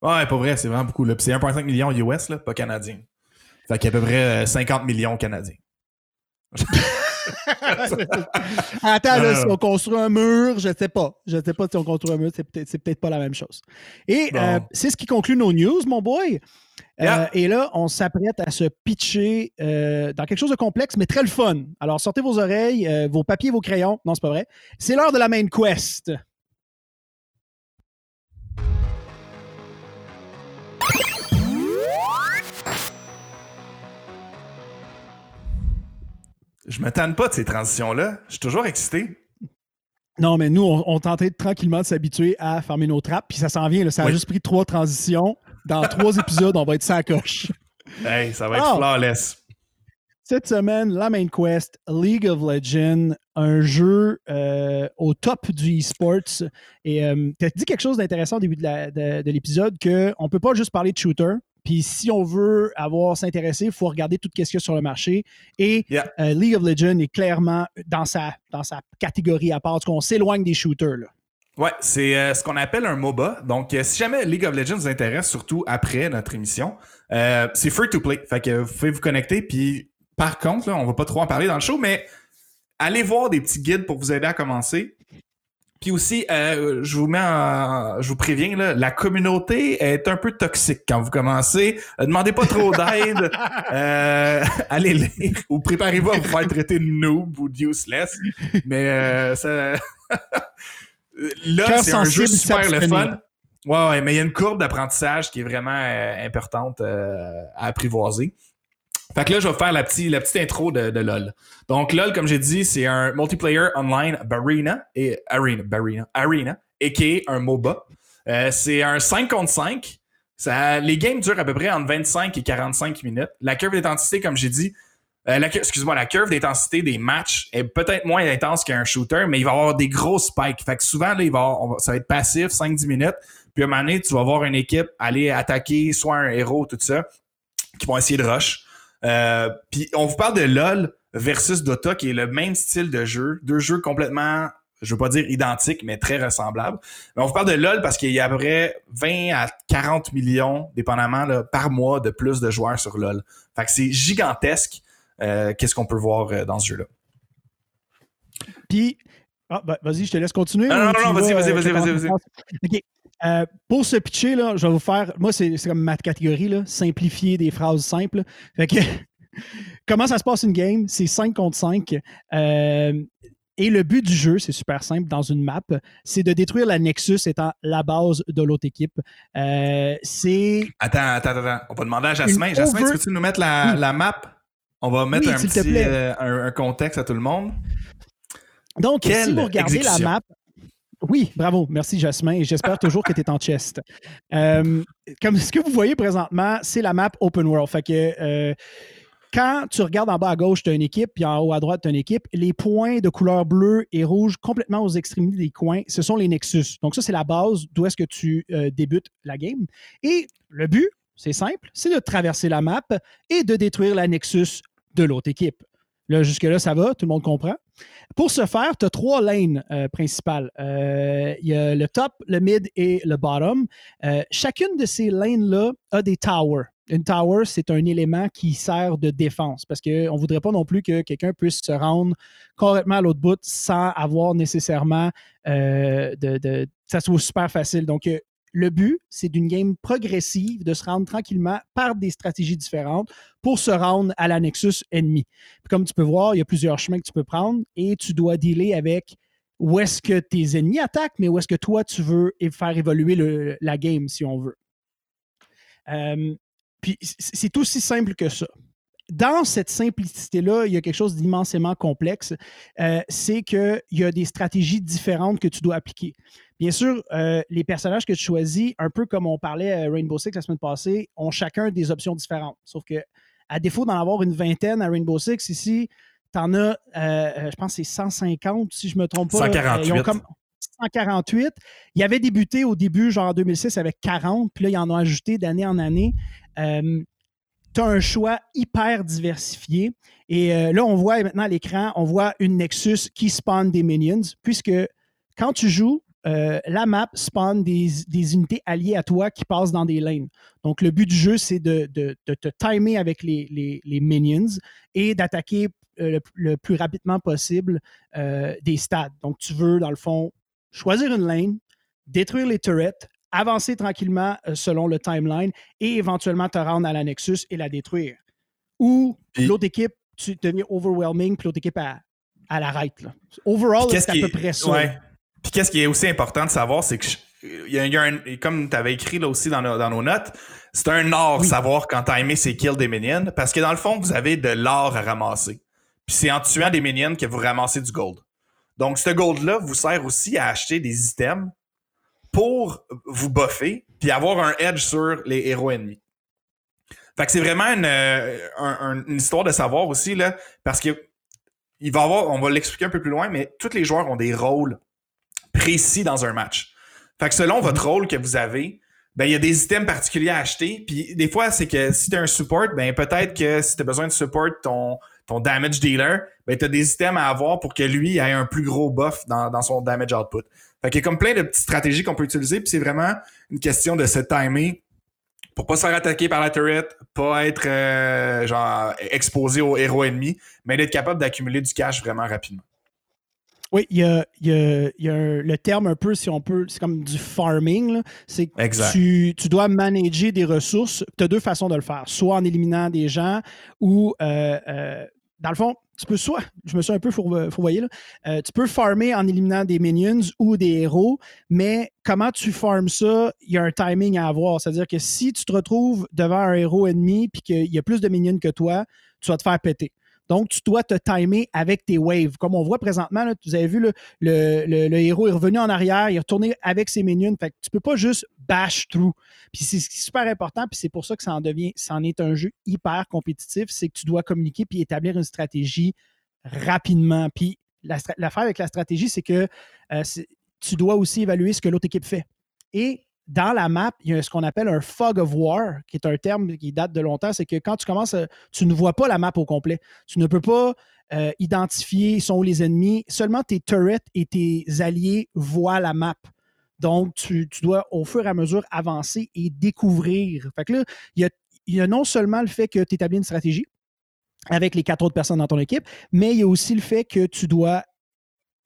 Ouais, pas vrai, c'est vraiment beaucoup. C'est 1,5 million US, là, pas canadien. Fait qu'il y a à peu près 50 euh, millions canadiens. Attends, là, si on construit un mur, je ne sais pas. Je ne sais pas si on construit un mur, c'est peut-être peut pas la même chose. Et euh, c'est ce qui conclut nos news, mon boy. Euh, et là, on s'apprête à se pitcher dans quelque chose de complexe, mais très le fun. Alors, sortez vos oreilles, vos papiers, vos crayons. Non, c'est pas vrai. C'est l'heure de la main quest. Je me tanne pas de ces transitions-là. Je suis toujours excité. Non, mais nous, on, tentait tranquillement de s'habituer à fermer nos trappes, puis ça s'en vient. Ça a juste pris trois transitions. Dans trois épisodes, on va être sans coche. Hey, ça va être ah! flawless. Cette semaine, la main quest, League of Legends, un jeu euh, au top du e-sports. Et euh, tu as dit quelque chose d'intéressant au début de l'épisode, qu'on ne peut pas juste parler de shooter, puis si on veut avoir s'intéresser, il faut regarder tout ce qu'il y a sur le marché. Et euh, League of Legends est clairement dans sa, dans sa catégorie à part. On s'éloigne des shooters. Là. Ouais, c'est euh, ce qu'on appelle un MOBA. Donc, euh, si jamais League of Legends vous intéresse, surtout après notre émission, c'est free to play. Fait que vous pouvez vous connecter. Puis, par contre, là, on va pas trop en parler dans le show, mais allez voir des petits guides pour vous aider à commencer. Puis aussi, euh, je vous mets en, je vous préviens, là, la communauté est un peu toxique quand vous commencez. Euh, demandez pas trop d'aide. euh, allez lire ou préparez-vous à vous faire traiter de noob ou de useless. Mais euh, ça... là, c'est un jeu super le fun. Ouais, ouais, mais il y a une courbe d'apprentissage qui est vraiment importante à apprivoiser. Fait que là, je vais faire la, petite la petite intro de, LoL. Donc, LoL, comme j'ai dit, c'est un multiplayer online Barina et Arena, Barina, Arena, et qui est un MOBA. Euh, c'est un 5 contre 5. Ça, les games durent à peu près entre 25 et 45 minutes. La curve d'intensité, comme j'ai dit, euh, excuse-moi, la curve d'intensité des matchs est peut-être moins intense qu'un shooter, mais il va y avoir des gros spikes. Fait que souvent, là, il va avoir- ça va être passif, 5-10 minutes. Puis à un moment donné, tu vas voir une équipe aller attaquer soit un héros, tout ça, qui vont essayer de rush. Euh, puis on vous parle de LOL versus Dota, qui est le même style de jeu. Deux jeux complètement, je veux pas dire identiques, mais très ressemblables. Mais on vous parle de LOL parce qu'il y a à peu près 20 à 40 millions, dépendamment, là, par mois de plus de joueurs sur LOL. Fait que c'est gigantesque. euh, Qu'est-ce qu'on peut voir euh, dans ce jeu-là? Puis, ah, ben, vas-y, je te laisse continuer. Ah, non, non, y vas-y, vas, vas-y, vas-y, vas-y. OK. Euh, pour ce pitcher, là, je vais vous faire. Moi, c'est comme ma catégorie, là, simplifier des phrases simples. Fait que, comment ça se passe une game? C'est 5 contre 5. Euh, et le but du jeu, c'est super simple dans une map, c'est de détruire la Nexus étant la base de l'autre équipe. Euh, c'est. Attends, attends, attends. On va demander à Jasmin. Jasmin, over- tu peux-tu nous mettre la, Oui. la map? On va mettre Oui, un petit un, un contexte à tout le monde. Donc, Quelle si vous regardez exécution? la map. Oui, bravo. Merci, Jasmin. J'espère toujours que tu es en chest. Euh, comme ce que vous voyez présentement, c'est la map Open World. Fait euh, quand tu regardes en bas à gauche, tu as une équipe, puis en haut à droite, tu as une équipe. Les points de couleur bleue et rouge complètement aux extrémités des coins, ce sont les Nexus. Donc, ça, c'est la base d'où est-ce que tu euh, débutes la game. Et le but, c'est simple, c'est de traverser la map et de détruire la Nexus de l'autre équipe. Là, jusque-là, ça va, tout le monde comprend? Pour ce faire, tu as trois lanes euh, principales. Euh, Il y a le top, le mid et le bottom. Euh, chacune de ces lanes-là a des towers. Une tower, c'est un élément qui sert de défense parce qu'on ne voudrait pas non plus que quelqu'un puisse se rendre complètement à l'autre bout sans avoir nécessairement euh, de, de- ça soit super facile. Donc, euh, le but, c'est d'une game progressive de se rendre tranquillement par des stratégies différentes pour se rendre à la Nexus ennemie. Puis comme tu peux voir, il y a plusieurs chemins que tu peux prendre et tu dois dealer avec où est-ce que tes ennemis attaquent, mais où est-ce que toi, tu veux faire évoluer la game, si on veut. Euh, puis c'est aussi simple que ça. Dans cette simplicité-là, il y a quelque chose d'immensément complexe. Euh, c'est qu'il y a des stratégies différentes que tu dois appliquer. Bien sûr, euh, les personnages que tu choisis, un peu comme on parlait à Rainbow Six la semaine passée, ont chacun des options différentes. Sauf que, à défaut d'en avoir une vingtaine à Rainbow Six, ici, tu en as, euh, je pense c'est 150, si je me trompe pas. 148. Ils ont comme 148. Ils avaient débuté au début, genre en 2006, avec 40, puis là, ils en ont ajouté d'année en année. Euh, tu as un choix hyper diversifié. Et euh, là, on voit maintenant à l'écran, on voit une Nexus qui spawn des minions, puisque quand tu joues, euh, la map spawn des, unités alliées à toi qui passent dans des lanes. Donc, le but du jeu, c'est de, te timer avec les, minions et d'attaquer euh, le, le plus rapidement possible des stades. Donc, tu veux, dans le fond, choisir une lane, détruire les turrets, avancer tranquillement euh, selon le timeline et éventuellement te rendre à la Nexus et la détruire. Ou l'autre équipe, tu deviens overwhelming, puis l'autre équipe, à, à l'arrête. là. Overall, c'est à qui peu est- près ça. ouais. Puis qu'est-ce qui est aussi important de savoir, c'est que je- il y a, il y a un, comme tu avais écrit là aussi dans, nos- dans nos notes, c'est un art Oui. savoir quand t'as aimé ces kills des minions, parce que dans le fond, vous avez de l'or à ramasser. Puis c'est en tuant des minions que vous ramassez du gold. Donc ce gold-là vous sert aussi à acheter des items pour vous buffer, puis avoir un edge sur les héros ennemis. Fait que c'est vraiment une, euh, un- un- une histoire de savoir aussi, là, parce que il va avoir, on va l'expliquer un peu plus loin, mais tous les joueurs ont des rôles précis dans un match. Fait que selon votre rôle que vous avez, ben, il y a des items particuliers à acheter. Puis des fois, c'est que si tu un support, ben, peut-être que si tu as besoin de support ton, ton damage dealer, ben, tu as des items à avoir pour que lui ait un plus gros buff dans, dans son damage output. Fait qu'il y a comme plein de petites stratégies qu'on peut utiliser. Puis c'est vraiment une question de se timer pour pas se faire attaquer par la turret, pas être euh, genre exposé aux héros ennemis, mais d'être capable d'accumuler du cash vraiment rapidement. Oui, il y a, y a- il y a un- le terme un peu, si on peut, c'est comme du farming. C'est que tu, tu dois manager des ressources. Tu as deux façons de le faire. Soit en éliminant des gens ou, euh, euh, dans le fond, tu peux soit, je me suis un peu fourvo- fourvoyé, là, euh, tu peux farmer en éliminant des minions ou des héros, mais comment tu farmes ça, il y a un timing à avoir. C'est-à-dire que si tu te retrouves devant un héros ennemi puis qu'il y a plus de minions que toi, tu vas te faire péter. Donc, tu dois te timer avec tes waves. Comme on voit présentement, là, vous avez vu, le, le- le héros est revenu en arrière, il est retourné avec ses minions. Fait que tu peux pas juste bash through. Puis c'est super important, puis c'est pour ça que ça en devient, ça en est un jeu hyper compétitif, c'est que tu dois communiquer puis établir une stratégie rapidement. Puis l'affaire avec la stratégie, c'est que euh, tu dois aussi évaluer ce que l'autre équipe fait. Et dans la map, il y a ce qu'on appelle un fog of war, qui est un terme qui date de longtemps. C'est que quand tu commences, à- tu ne vois pas la map au complet. Tu ne peux pas euh, identifier sont où les ennemis. Seulement tes turrets et tes alliés voient la map. Donc, tu, dois au fur et à mesure avancer et découvrir. Fait que là, il y a non seulement le fait que tu établis une stratégie avec les quatre autres personnes dans ton équipe, mais il y a aussi le fait que tu dois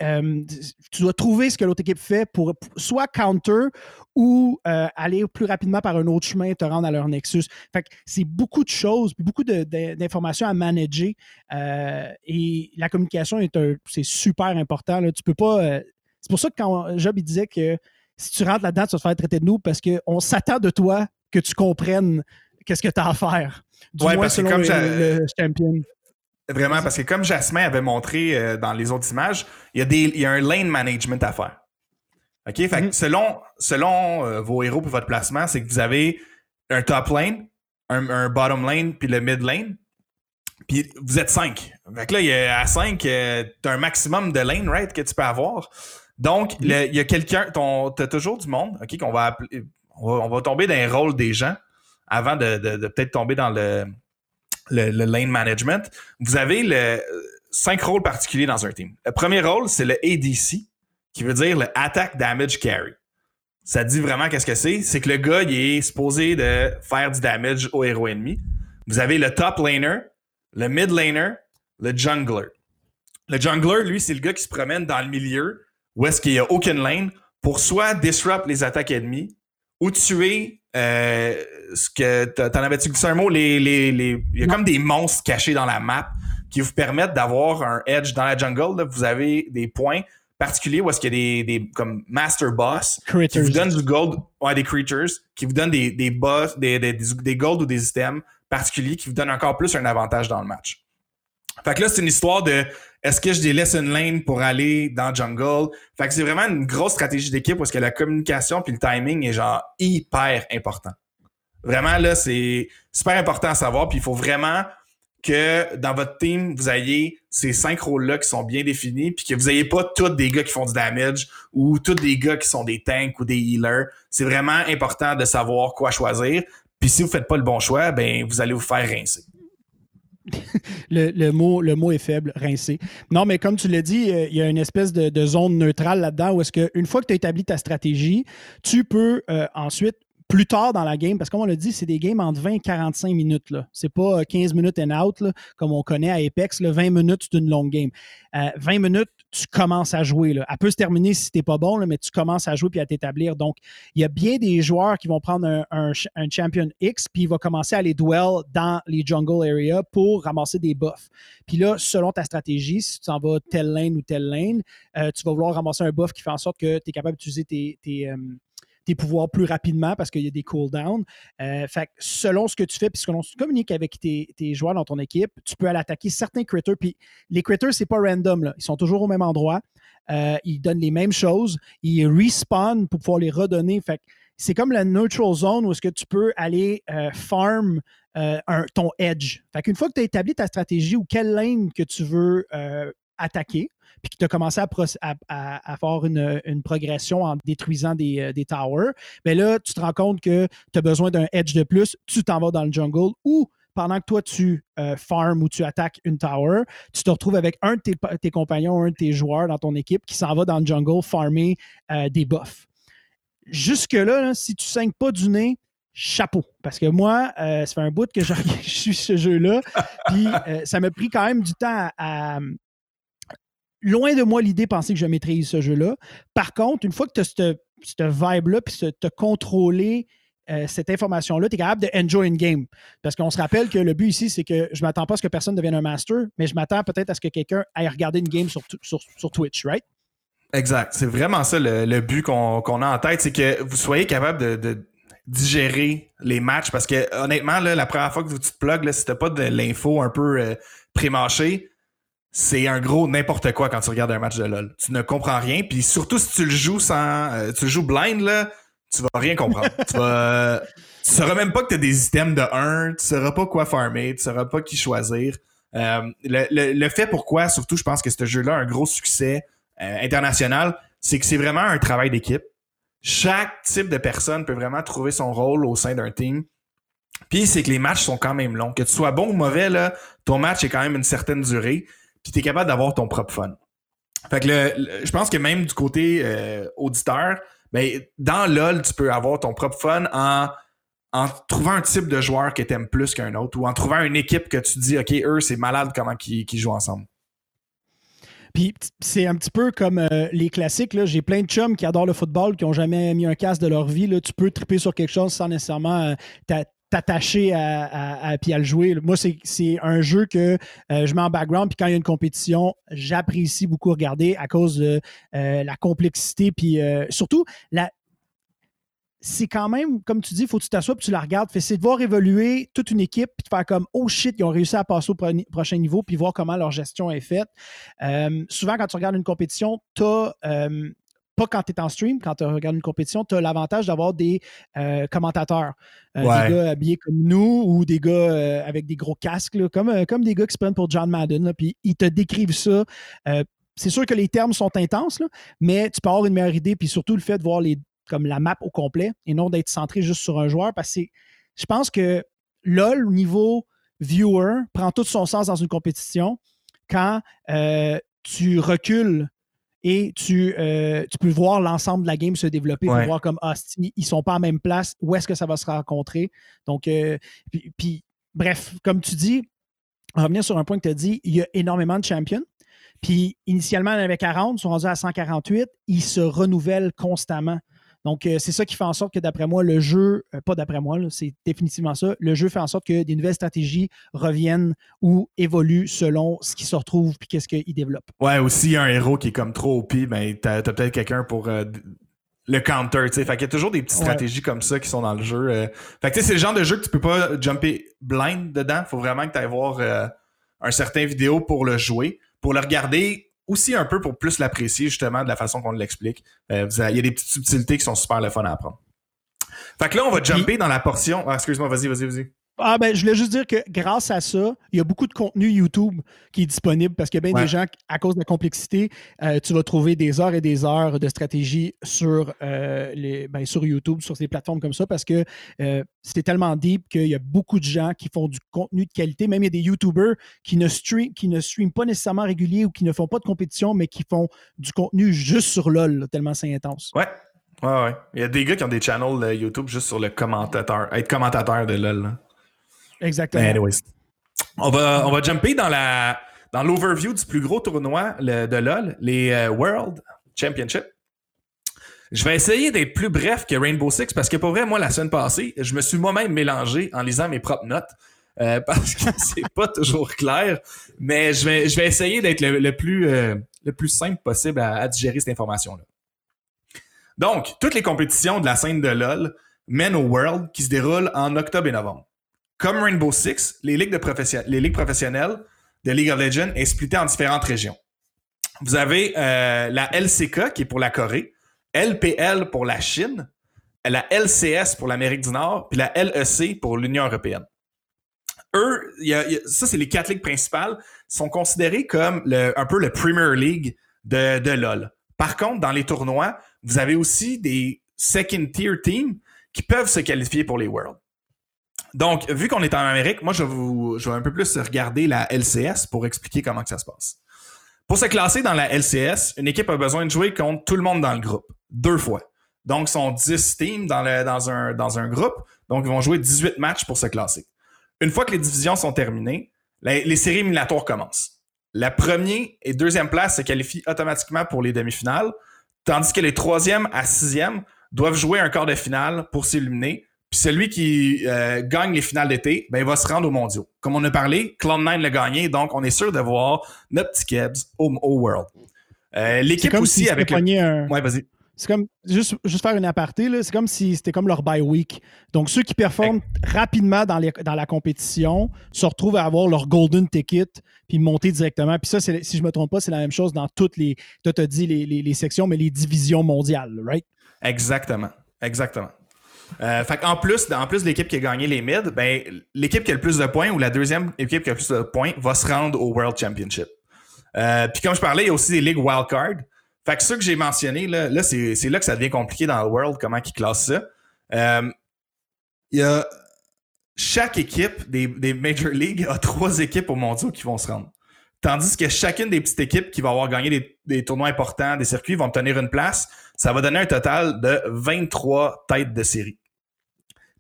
euh, tu dois trouver ce que l'autre équipe fait pour pour soit counter ou euh, aller plus rapidement par un autre chemin et te rendre à leur Nexus. Fait que c'est beaucoup de choses, beaucoup d'informations à manager. euh, et la communication est un- c'est super important. Là. Tu peux pas. c'est pour ça que quand Job il disait que si tu rentres là-dedans, tu vas te faire traiter de nous parce qu'on s'attend de toi que tu comprennes qu'est-ce que tu as à faire. Du Ouais, moins parce que comme le champion. Vraiment, parce que comme Jasmin avait montré euh, dans les autres images, il y, a des, il y a un lane management à faire. OK? Fait que Mhm. selon, selon euh, vos héros pour votre placement, c'est que vous avez un top lane, un, un bottom lane, puis le mid lane. Puis vous êtes 5. Fait que là, il y a, à 5, tu as un maximum de lane, right, que tu peux avoir. Donc, Mhm. le- il y a quelqu'un, ton- t'as toujours du monde, OK, qu'on va appeler. On va, on va tomber dans les rôles des gens avant de, de- de peut-être tomber dans le, le, lane management. Vous avez le, cinq rôles particuliers dans un team. Le premier rôle, c'est le ADC, qui veut dire le Attack Damage Carry. Ça dit vraiment qu'est-ce que c'est? C'est que le gars, il est supposé de faire du damage au héros ennemi. Vous avez le top laner, le mid laner, le jungler. Le jungler, lui, c'est le gars qui se promène dans le milieu où est-ce qu'il n'y a aucune lane pour soit disrupt les attaques ennemies ou tuer euh, ce que t'en avais-tu glissé un mot? Les, les, les- il y a comme des monstres cachés dans la map qui vous permettent d'avoir un edge dans la jungle là, vous avez des points particuliers où est-ce qu'il y a des, des comme master boss qui vous donnent du gold ouais, des creatures qui vous donnent des, des boss des, des, des gold ou des items particuliers qui vous donnent encore plus un avantage dans le match. Fait que là, c'est une histoire de est-ce que je délaisse une lane pour aller dans jungle? Fait que c'est vraiment une grosse stratégie d'équipe parce que la communication puis le timing est genre hyper important. Vraiment, là, c'est super important à savoir. Puis il faut vraiment que dans votre team, vous ayez ces cinq rôles-là qui sont bien définis, puis que vous n'ayez pas tous des gars qui font du damage ou tous des gars qui sont des tanks ou des healers. C'est vraiment important de savoir quoi choisir. Puis si vous faites pas le bon choix, ben vous allez vous faire rincer. le, le mot, le mot est faible, rincé. Non, mais comme tu l'as dit, euh, il y a une espèce de, zone neutrale là-dedans où est-ce qu'une fois que tu as établi ta stratégie, tu peux euh, ensuite, plus tard dans la game, parce que comme on l'a dit, c'est des games entre 20 et 45 minutes. Là. C'est pas euh, 15 minutes and out, là, comme on connaît à Apex. Là, 20 minutes, c'est une longue game. Euh, 20 minutes, tu commences à jouer. Là. Elle peut se terminer si t'es pas bon, là, mais tu commences à jouer puis à t'établir. Donc, il y a bien des joueurs qui vont prendre un, un un champion X, puis il va commencer à les duel dans les jungle area pour ramasser des buffs. Puis là, selon ta stratégie, si tu t'en vas telle lane ou telle lane, euh, tu vas vouloir ramasser un buff qui fait en sorte que tu es capable d'utiliser tes, tes, euh, tes pouvoirs plus rapidement parce qu'il y a des cooldowns. Euh, selon ce que tu fais, puis selon ce que tu communiques avec tes, tes joueurs dans ton équipe, tu peux aller attaquer certains critters. Puis les critters, c'est pas random. Ils sont toujours au même endroit. Euh, ils donnent les mêmes choses. Ils respawn pour pouvoir les redonner. Fait c'est comme la neutral zone où est-ce que tu peux aller euh, farm ton edge. Fait qu'une fois que tu as établi ta stratégie ou quelle lane que tu veux attaquer, puis que tu as commencé à, faire une, progression en détruisant des, euh, towers, bien là, tu te rends compte que tu as besoin d'un edge de plus, tu t'en vas dans le jungle ou pendant que toi tu euh, ou tu attaques une tower, tu te retrouves avec un de tes, tes compagnons, un de tes joueurs dans ton équipe qui s'en va dans le jungle farmer euh, des buffs. Jusque-là, là, si tu saignes pas du nez, chapeau. Parce que moi, euh, ça fait un bout que je, suis ce jeu-là. Puis euh, ça m'a pris quand même du temps à- loin de moi l'idée de penser que je maîtrise ce jeu-là. Par contre, une fois que tu as cette, vibe-là, puis te contrôler euh, cette information-là, tu es capable de enjoy une game. Parce qu'on se rappelle que le but ici, c'est que je m'attends pas à ce que personne devienne un master, mais je m'attends peut-être à ce que quelqu'un aille regarder une game sur, Twitch, right? Exact. C'est vraiment ça le, but qu'on a en tête, c'est que vous soyez capable de, digérer les matchs. Parce que honnêtement, la première fois que tu te plugues, si t'as pas de l'info un peu euh, pré-mâchée, c'est un gros n'importe quoi quand tu regardes un match de LoL. Tu ne comprends rien. Puis surtout si tu le joues sans. Euh, tu le joues blind, là, tu vas rien comprendre. tu vas. Tu sauras même pas que tu as des items de 1, tu sauras pas quoi farmer, tu sauras pas qui choisir. Euh, le, fait pourquoi, surtout, je pense que ce jeu-là a un gros succès euh, international, c'est que c'est vraiment un travail d'équipe. Chaque type de personne peut vraiment trouver son rôle au sein d'un team. Puis c'est que les matchs sont quand même longs. Que tu sois bon ou mauvais, là, ton match est quand même une certaine durée. Tu es capable d'avoir ton propre fun. Fait que je pense que même du côté euh, auditeur, ben, dans LoL, tu peux avoir ton propre fun en, en trouvant un type de joueur que tu aimes plus qu'un autre ou en trouvant une équipe que tu dis, OK, eux, c'est malade comment ils, jouent ensemble. Puis c'est un petit peu comme euh, les classiques. J'ai plein de chums qui adorent le football, qui n'ont jamais mis un casque de leur vie. Tu peux triper sur quelque chose sans nécessairement euh, t'attacher à, à, puis à le jouer. Moi, c'est un jeu que euh, je mets en background, puis quand il y a une compétition, j'apprécie beaucoup regarder à cause de euh, la complexité, puis euh, surtout, c'est quand même, comme tu dis, il faut que tu t'assoies puis tu la regardes. C'est de voir évoluer toute une équipe puis de faire comme Oh shit, ils ont réussi à passer au prochain niveau puis voir comment leur gestion est faite. souvent, quand tu regardes une compétition, tu as pas quand tu es en stream, quand tu regardes une compétition, tu as l'avantage d'avoir des euh, commentateurs. Euh, des gars habillés comme nous ou des gars euh, avec des gros casques, comme, comme des gars qui se prennent pour John Madden. Puis ils te décrivent ça. c'est sûr que les termes sont intenses, mais tu peux avoir une meilleure idée. Puis surtout le fait de voir les, comme la map au complet et non d'être centré juste sur un joueur. Parce que je pense que LOL, au niveau viewer, prend tout son sens dans une compétition quand tu recules et tu, euh, tu peux voir l'ensemble de la game se développer, ouais. voir comme ah, ils sont pas en même place, où est-ce que ça va se rencontrer? Donc, euh, puis, bref, comme tu dis, revenir sur un point que tu as dit, il y a énormément de champions. Puis initialement, il y en avait 40, ils sont rendus à 148, ils se renouvellent constamment. Donc, euh, c'est ça qui fait en sorte que, d'après moi, le jeu, euh, pas d'après moi, c'est définitivement ça, le jeu fait en sorte que des nouvelles stratégies reviennent ou évoluent selon ce qui se retrouve puis qu'est-ce qu'il développe. Ouais, aussi, un héros qui est comme trop OP, ben, t'as as, peut-être quelqu'un pour euh, le counter, tu sais. Fait qu'il y a toujours des petites stratégies comme ça qui sont dans le jeu. Fait que, tu sais, c'est le genre de jeu que tu peux pas jumper blind dedans. Faut vraiment que tu ailles voir un certain vidéo pour le jouer. Pour le regarder, aussi un peu pour plus l'apprécier justement de la façon qu'on l'explique. Euh, il y a des petites subtilités qui sont super le fun à apprendre. Fait que là, on va jumper dans la portion. Ah, excuse-moi, vas-y, vas-y, vas-y. Ah ben, je voulais juste dire que grâce à ça, il y a beaucoup de contenu YouTube qui est disponible parce qu'il y a bien des gens, à cause de la complexité, euh, tu vas trouver des heures et des heures de stratégie sur, euh, les, ben, sur YouTube, sur ces plateformes comme ça, parce que euh, c'est tellement deep qu'il y a beaucoup de gens qui font du contenu de qualité. Même il y a des YouTubers qui ne, stream, qui ne streament pas nécessairement régulier ou qui ne font pas de compétition, mais qui font du contenu juste sur LOL, tellement c'est intense. Ouais. Ouais, ouais. Il y a des gars qui ont des channels YouTube juste sur le commentateur, être commentateur de LOL. Exactement. anyways, on va, on va jumper dans la dans l'overview du plus gros tournoi de LoL, les euh, World Championship. Je vais essayer d'être plus bref que Rainbow Six parce que pour vrai, moi, la semaine passée, je me suis moi-même mélangé en lisant mes propres notes. Euh, parce que c'est pas toujours clair, mais je vais, je vais essayer d'être le, plus, euh, le plus simple possible à, à digérer cette information-là. Donc, toutes les compétitions de la scène de LoL mènent au World qui se déroulent en octobre et novembre. Comme Rainbow Six, les ligues, de les ligues professionnelles de League of Legends est splittées en différentes régions. Vous avez euh, la LCK qui est pour la Corée, LPL pour la Chine, la LCS pour l'Amérique du Nord, puis la LEC pour l'Union européenne. Eux, ça c'est les quatre ligues principales, sont considérés comme un peu le Premier League de, de LoL. Par contre, dans les tournois, vous avez aussi des second tier teams qui peuvent se qualifier pour les Worlds. Donc, vu qu'on est en Amérique, moi, je vais, un peu plus regarder la LCS pour expliquer comment ça se passe. Pour se classer dans la LCS, une équipe a besoin de jouer contre tout le monde dans le groupe, deux fois. Donc, sont 10 teams dans, un, groupe, donc ils vont jouer 18 matchs pour se classer. Une fois que les divisions sont terminées, les, séries éliminatoires commencent. la première et deuxième place se qualifient automatiquement pour les demi-finales, tandis que les troisième à sixième doivent jouer un quart de finale pour s'éliminer. Puis celui qui euh, gagne les finales d'été, ben, il va se rendre aux mondiaux. Comme on a parlé, Cloud9 l'a gagné, donc on est sûr de voir notre petit Kebs au, au World. Euh, L'équipe aussi avec. pognés un- Ouais, vas-y. C'est comme, juste, juste faire une aparté, c'est comme si c'était comme leur bye week. Donc, ceux qui performent rapidement dans, les- dans la compétition se retrouvent à avoir leur golden ticket puis monter directement. Puis ça, si je me trompe pas, c'est la même chose dans toutes les, toi, t'as dit les, les- les sections, mais les divisions mondiales, right? Exactement. Exactement. Euh, fait en plus, en plus de l'équipe qui a gagné les mid, ben, l'équipe qui a le plus de points ou la deuxième équipe qui a le plus de points va se rendre au World Championship. Euh, Puis comme je parlais, il y a aussi des ligues wildcard. Fait que ceux que j'ai mentionnés, là, c'est là que ça devient compliqué dans le World, comment ils classent ça. Euh, Il y a chaque équipe des, Major League a trois équipes au mondiaux qui vont se rendre. Tandis que chacune des petites équipes qui va avoir gagné des, des tournois importants, des circuits, vont obtenir une place. Ça va donner un total de 23 têtes de série.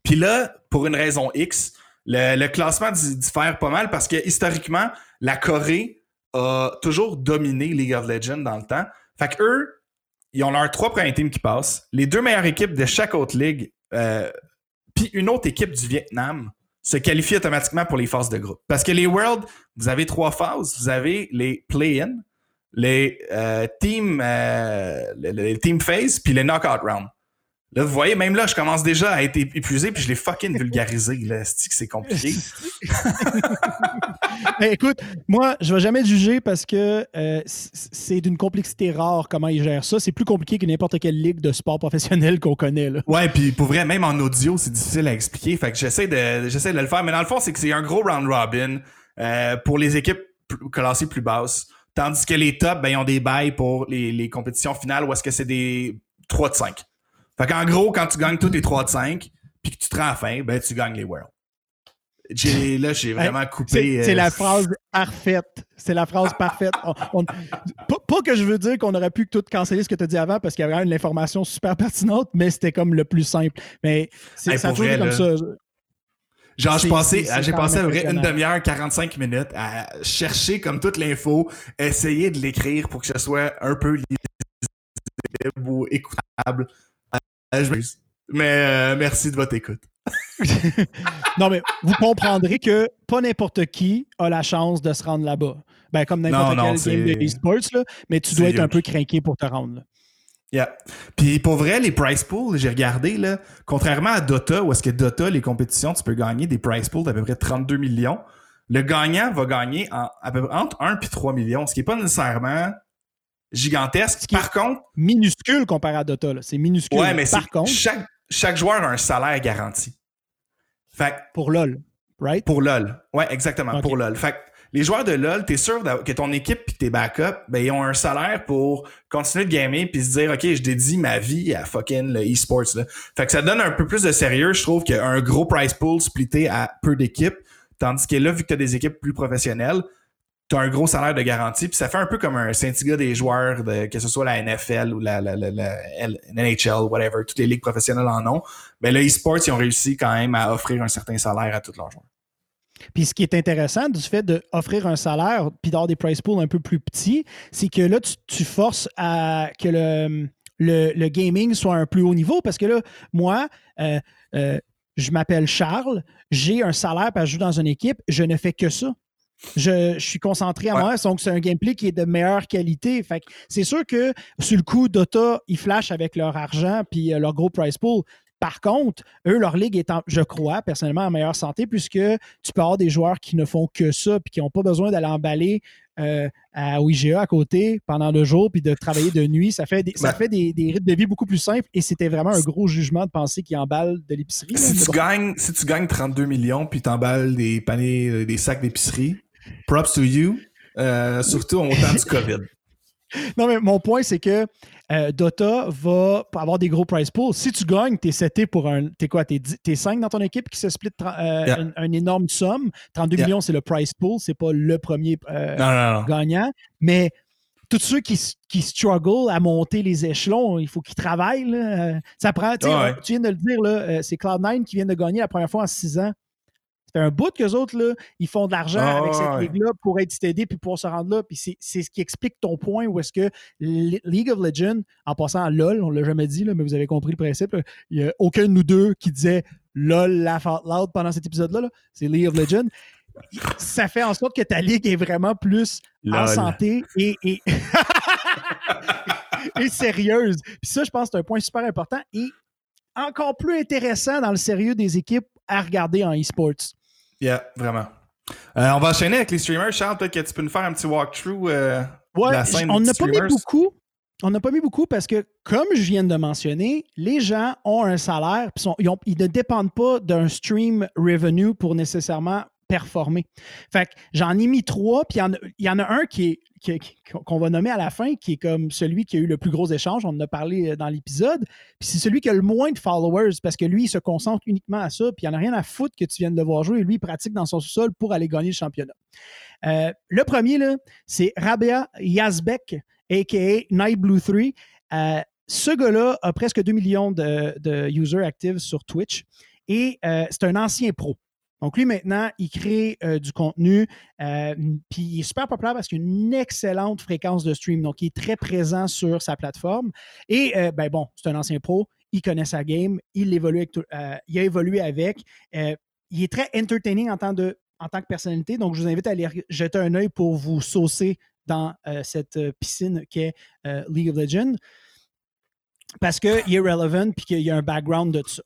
Puis là, pour une raison X, le, classement di- diffère pas mal parce que historiquement, la Corée a toujours dominé League of Legends dans le temps. Fait que eux, ils ont leurs trois premiers teams qui passent. Les deux meilleures équipes de chaque autre ligue, euh, puis une autre équipe du Vietnam se qualifie automatiquement pour les phases de groupe. Parce que les Worlds, vous avez trois phases. Vous avez les play-in, les euh, team, euh, les, les team phase, puis les knockout round. Là, vous voyez, même là, je commence déjà à être épuisé, puis je l'ai fucking vulgarisé. Là, c'est que c'est compliqué? Ben, écoute, moi, je vais jamais te juger parce que euh, c'est d'une complexité rare comment ils gèrent ça. C'est plus compliqué que n'importe quelle ligue de sport professionnel qu'on connaît. Là. Ouais, puis pour vrai, même en audio, c'est difficile à expliquer. Fait que j'essaie de, j'essaie de le faire. Mais dans le fond, c'est que c'est un gros round robin euh, pour les équipes classées plus basses. Tandis que les tops, ben, ils ont des bails pour les, les compétitions finales où est-ce que c'est des 3 de 5. Fait qu'en gros, quand tu gagnes tous tes 3 de 5, puis que tu te rends à la fin, ben, tu gagnes les Worlds. J'ai, là, j'ai vraiment coupé. C'est euh, la phrase parfaite. C'est la phrase parfaite. On- on- pas, pas que je veux dire qu'on aurait pu tout canceller ce que tu as dit avant parce qu'il y avait une information super pertinente, mais c'était comme le plus simple. Mais c'est Hey, ça a toujours été comme là. ça. Genre, j'ai passé, j'ai passé à même vrai une demi-heure, 45 minutes à chercher comme toute l'info, essayer de l'écrire pour que ce soit un peu lisible ou écoutable. Euh. Mais euh, merci de votre écoute. Non, mais vous comprendrez que pas n'importe qui a la chance de se rendre là-bas. Ben, comme n'importe quel game de e-sports, mais tu dois être un peu craqué pour te rendre. là. Yeah. Puis pour vrai, les price pools, j'ai regardé, là, contrairement à Dota, où est-ce que Dota, les compétitions, tu peux gagner des price pools d'à peu près 32 millions. Le gagnant va gagner en, à peu près entre 1 et 3 millions, ce qui n'est pas nécessairement gigantesque. qui est- Par contre, Minuscule comparé à Dota. là. C'est minuscule. ouais, mais Par contre, chaque, chaque joueur a un salaire garanti. Fait pour LOL, right? Pour LOL. Ouais, exactement, pour LOL. Fait les joueurs de LOL, t'es sûr que ton équipe puis tes backups, ben, ils ont un salaire pour continuer de gamer puis se dire, OK, je dédie ma vie à fucking le e-sports. Fait que ça donne un peu plus de sérieux, je trouve, qu'un gros price pool splitté à peu d'équipes. Tandis que là, vu que t'as des équipes plus professionnelles, t'as un gros salaire de garantie puis ça fait un peu comme un syndicat des joueurs, de, que ce soit la NFL ou la, NHL, whatever, toutes les ligues professionnelles en ont. Ben, le e-sports, ils ont réussi quand même à offrir un certain salaire à tous leurs joueurs. Puis ce qui est intéressant du fait d'offrir un salaire puis d'avoir des price pools un peu plus petits, c'est que là, tu, tu forces à que le, le, le gaming soit à un plus haut niveau parce que là, moi, euh, euh, je m'appelle Charles, j'ai un salaire parce que je joue dans une équipe, je ne fais que ça. Je, je suis concentré à Ouais. moi, donc c'est un gameplay qui est de meilleure qualité. Fait c'est sûr que sur le coup, Dota, ils flashent avec leur argent puis euh, leur gros price pool. Par contre, eux, leur ligue est, en- je crois, personnellement, en meilleure santé, puisque tu peux avoir des joueurs qui ne font que ça, puis qui n'ont pas besoin d'aller emballer euh, à OIGA à côté pendant le jour, puis de travailler de nuit. Ça fait des, ça fait des, des rythmes de vie beaucoup plus simples, et c'était vraiment un gros jugement de penser qu'ils emballent de l'épicerie. Si tu, bon. gagnes, si tu gagnes 32 millions puis t'emballes des paniers, euh, des sacs d'épicerie, props to you, euh, surtout au temps du COVID. Non, mais mon point, c'est que euh, Dota va avoir des gros price pools. Si tu gagnes, t'es seté pour un. T'es quoi? T'es, dix- t'es 5 dans ton équipe qui se split euh, Yeah. une, une énorme somme. 32 Yeah. millions, c'est le price pool, c'est pas le premier euh, Non, non, non. gagnant. Mais tous ceux qui, qui struggle à monter les échelons, il faut qu'ils travaillent. là. Ça prend, tu sais, Ouais. tu viens de le dire, là, c'est Cloud9 qui vient de gagner la première fois en 6 ans. Ça fait un bout qu'eux autres, là, ils font de l'argent Ah, avec cette ouais. ligue-là pour être steady puis pour se rendre là. Puis c'est- ce qui explique ton point où est-ce que League of Legends, en passant à LOL, on l'a jamais dit, là, mais vous avez compris le principe. là. Il n'y a aucun de nous deux qui disait LOL, laugh out loud pendant cet épisode-là. là. C'est League of Legends. Ça fait en sorte que ta ligue est vraiment plus en santé et, et, et sérieuse. Puis ça, je pense que c'est un point super important et encore plus intéressant dans le sérieux des équipes à regarder en e-sports. Yeah, vraiment. Euh, on va enchaîner avec les streamers. Charles, peut-être que tu peux nous faire un petit walkthrough euh, Ouais, de la scène on n'a pas mis beaucoup. On n'a pas mis beaucoup parce que, comme je viens de mentionner, les gens ont un salaire, sont- ils, ont- ils ne dépendent pas d'un stream revenue pour nécessairement performer. Fait que j'en ai mis trois, puis il y en a- un qui est qu'on va nommer à la fin, qui est comme celui qui a eu le plus gros échange. On en a parlé euh, dans l'épisode. Puis c'est celui qui a le moins de followers parce que lui, il se concentre uniquement à ça. Puis il n'y en a rien à foutre que tu viennes de voir jouer. Lui, il pratique dans son sous-sol pour aller gagner le championnat. Euh, le premier, là, c'est Rabea Yazbek, a.k.a. Night Blue 3. Euh, ce gars-là a presque 2 millions de, users actifs sur Twitch et c'est un ancien pro. Donc, lui, maintenant, il crée euh, du contenu, euh, puis il est super populaire parce qu'il a une excellente fréquence de stream. Donc, il est très présent sur sa plateforme. Et, euh, ben bon, c'est un ancien pro, il connaît sa game, il, évolue avec euh, il a évolué avec. Il est très entertaining en tant, de, en tant que personnalité. Donc, je vous invite à aller jeter un œil pour vous saucer dans cette piscine qu'est League of Legends parce qu'il est relevant puis qu'il y a un background de tout ça.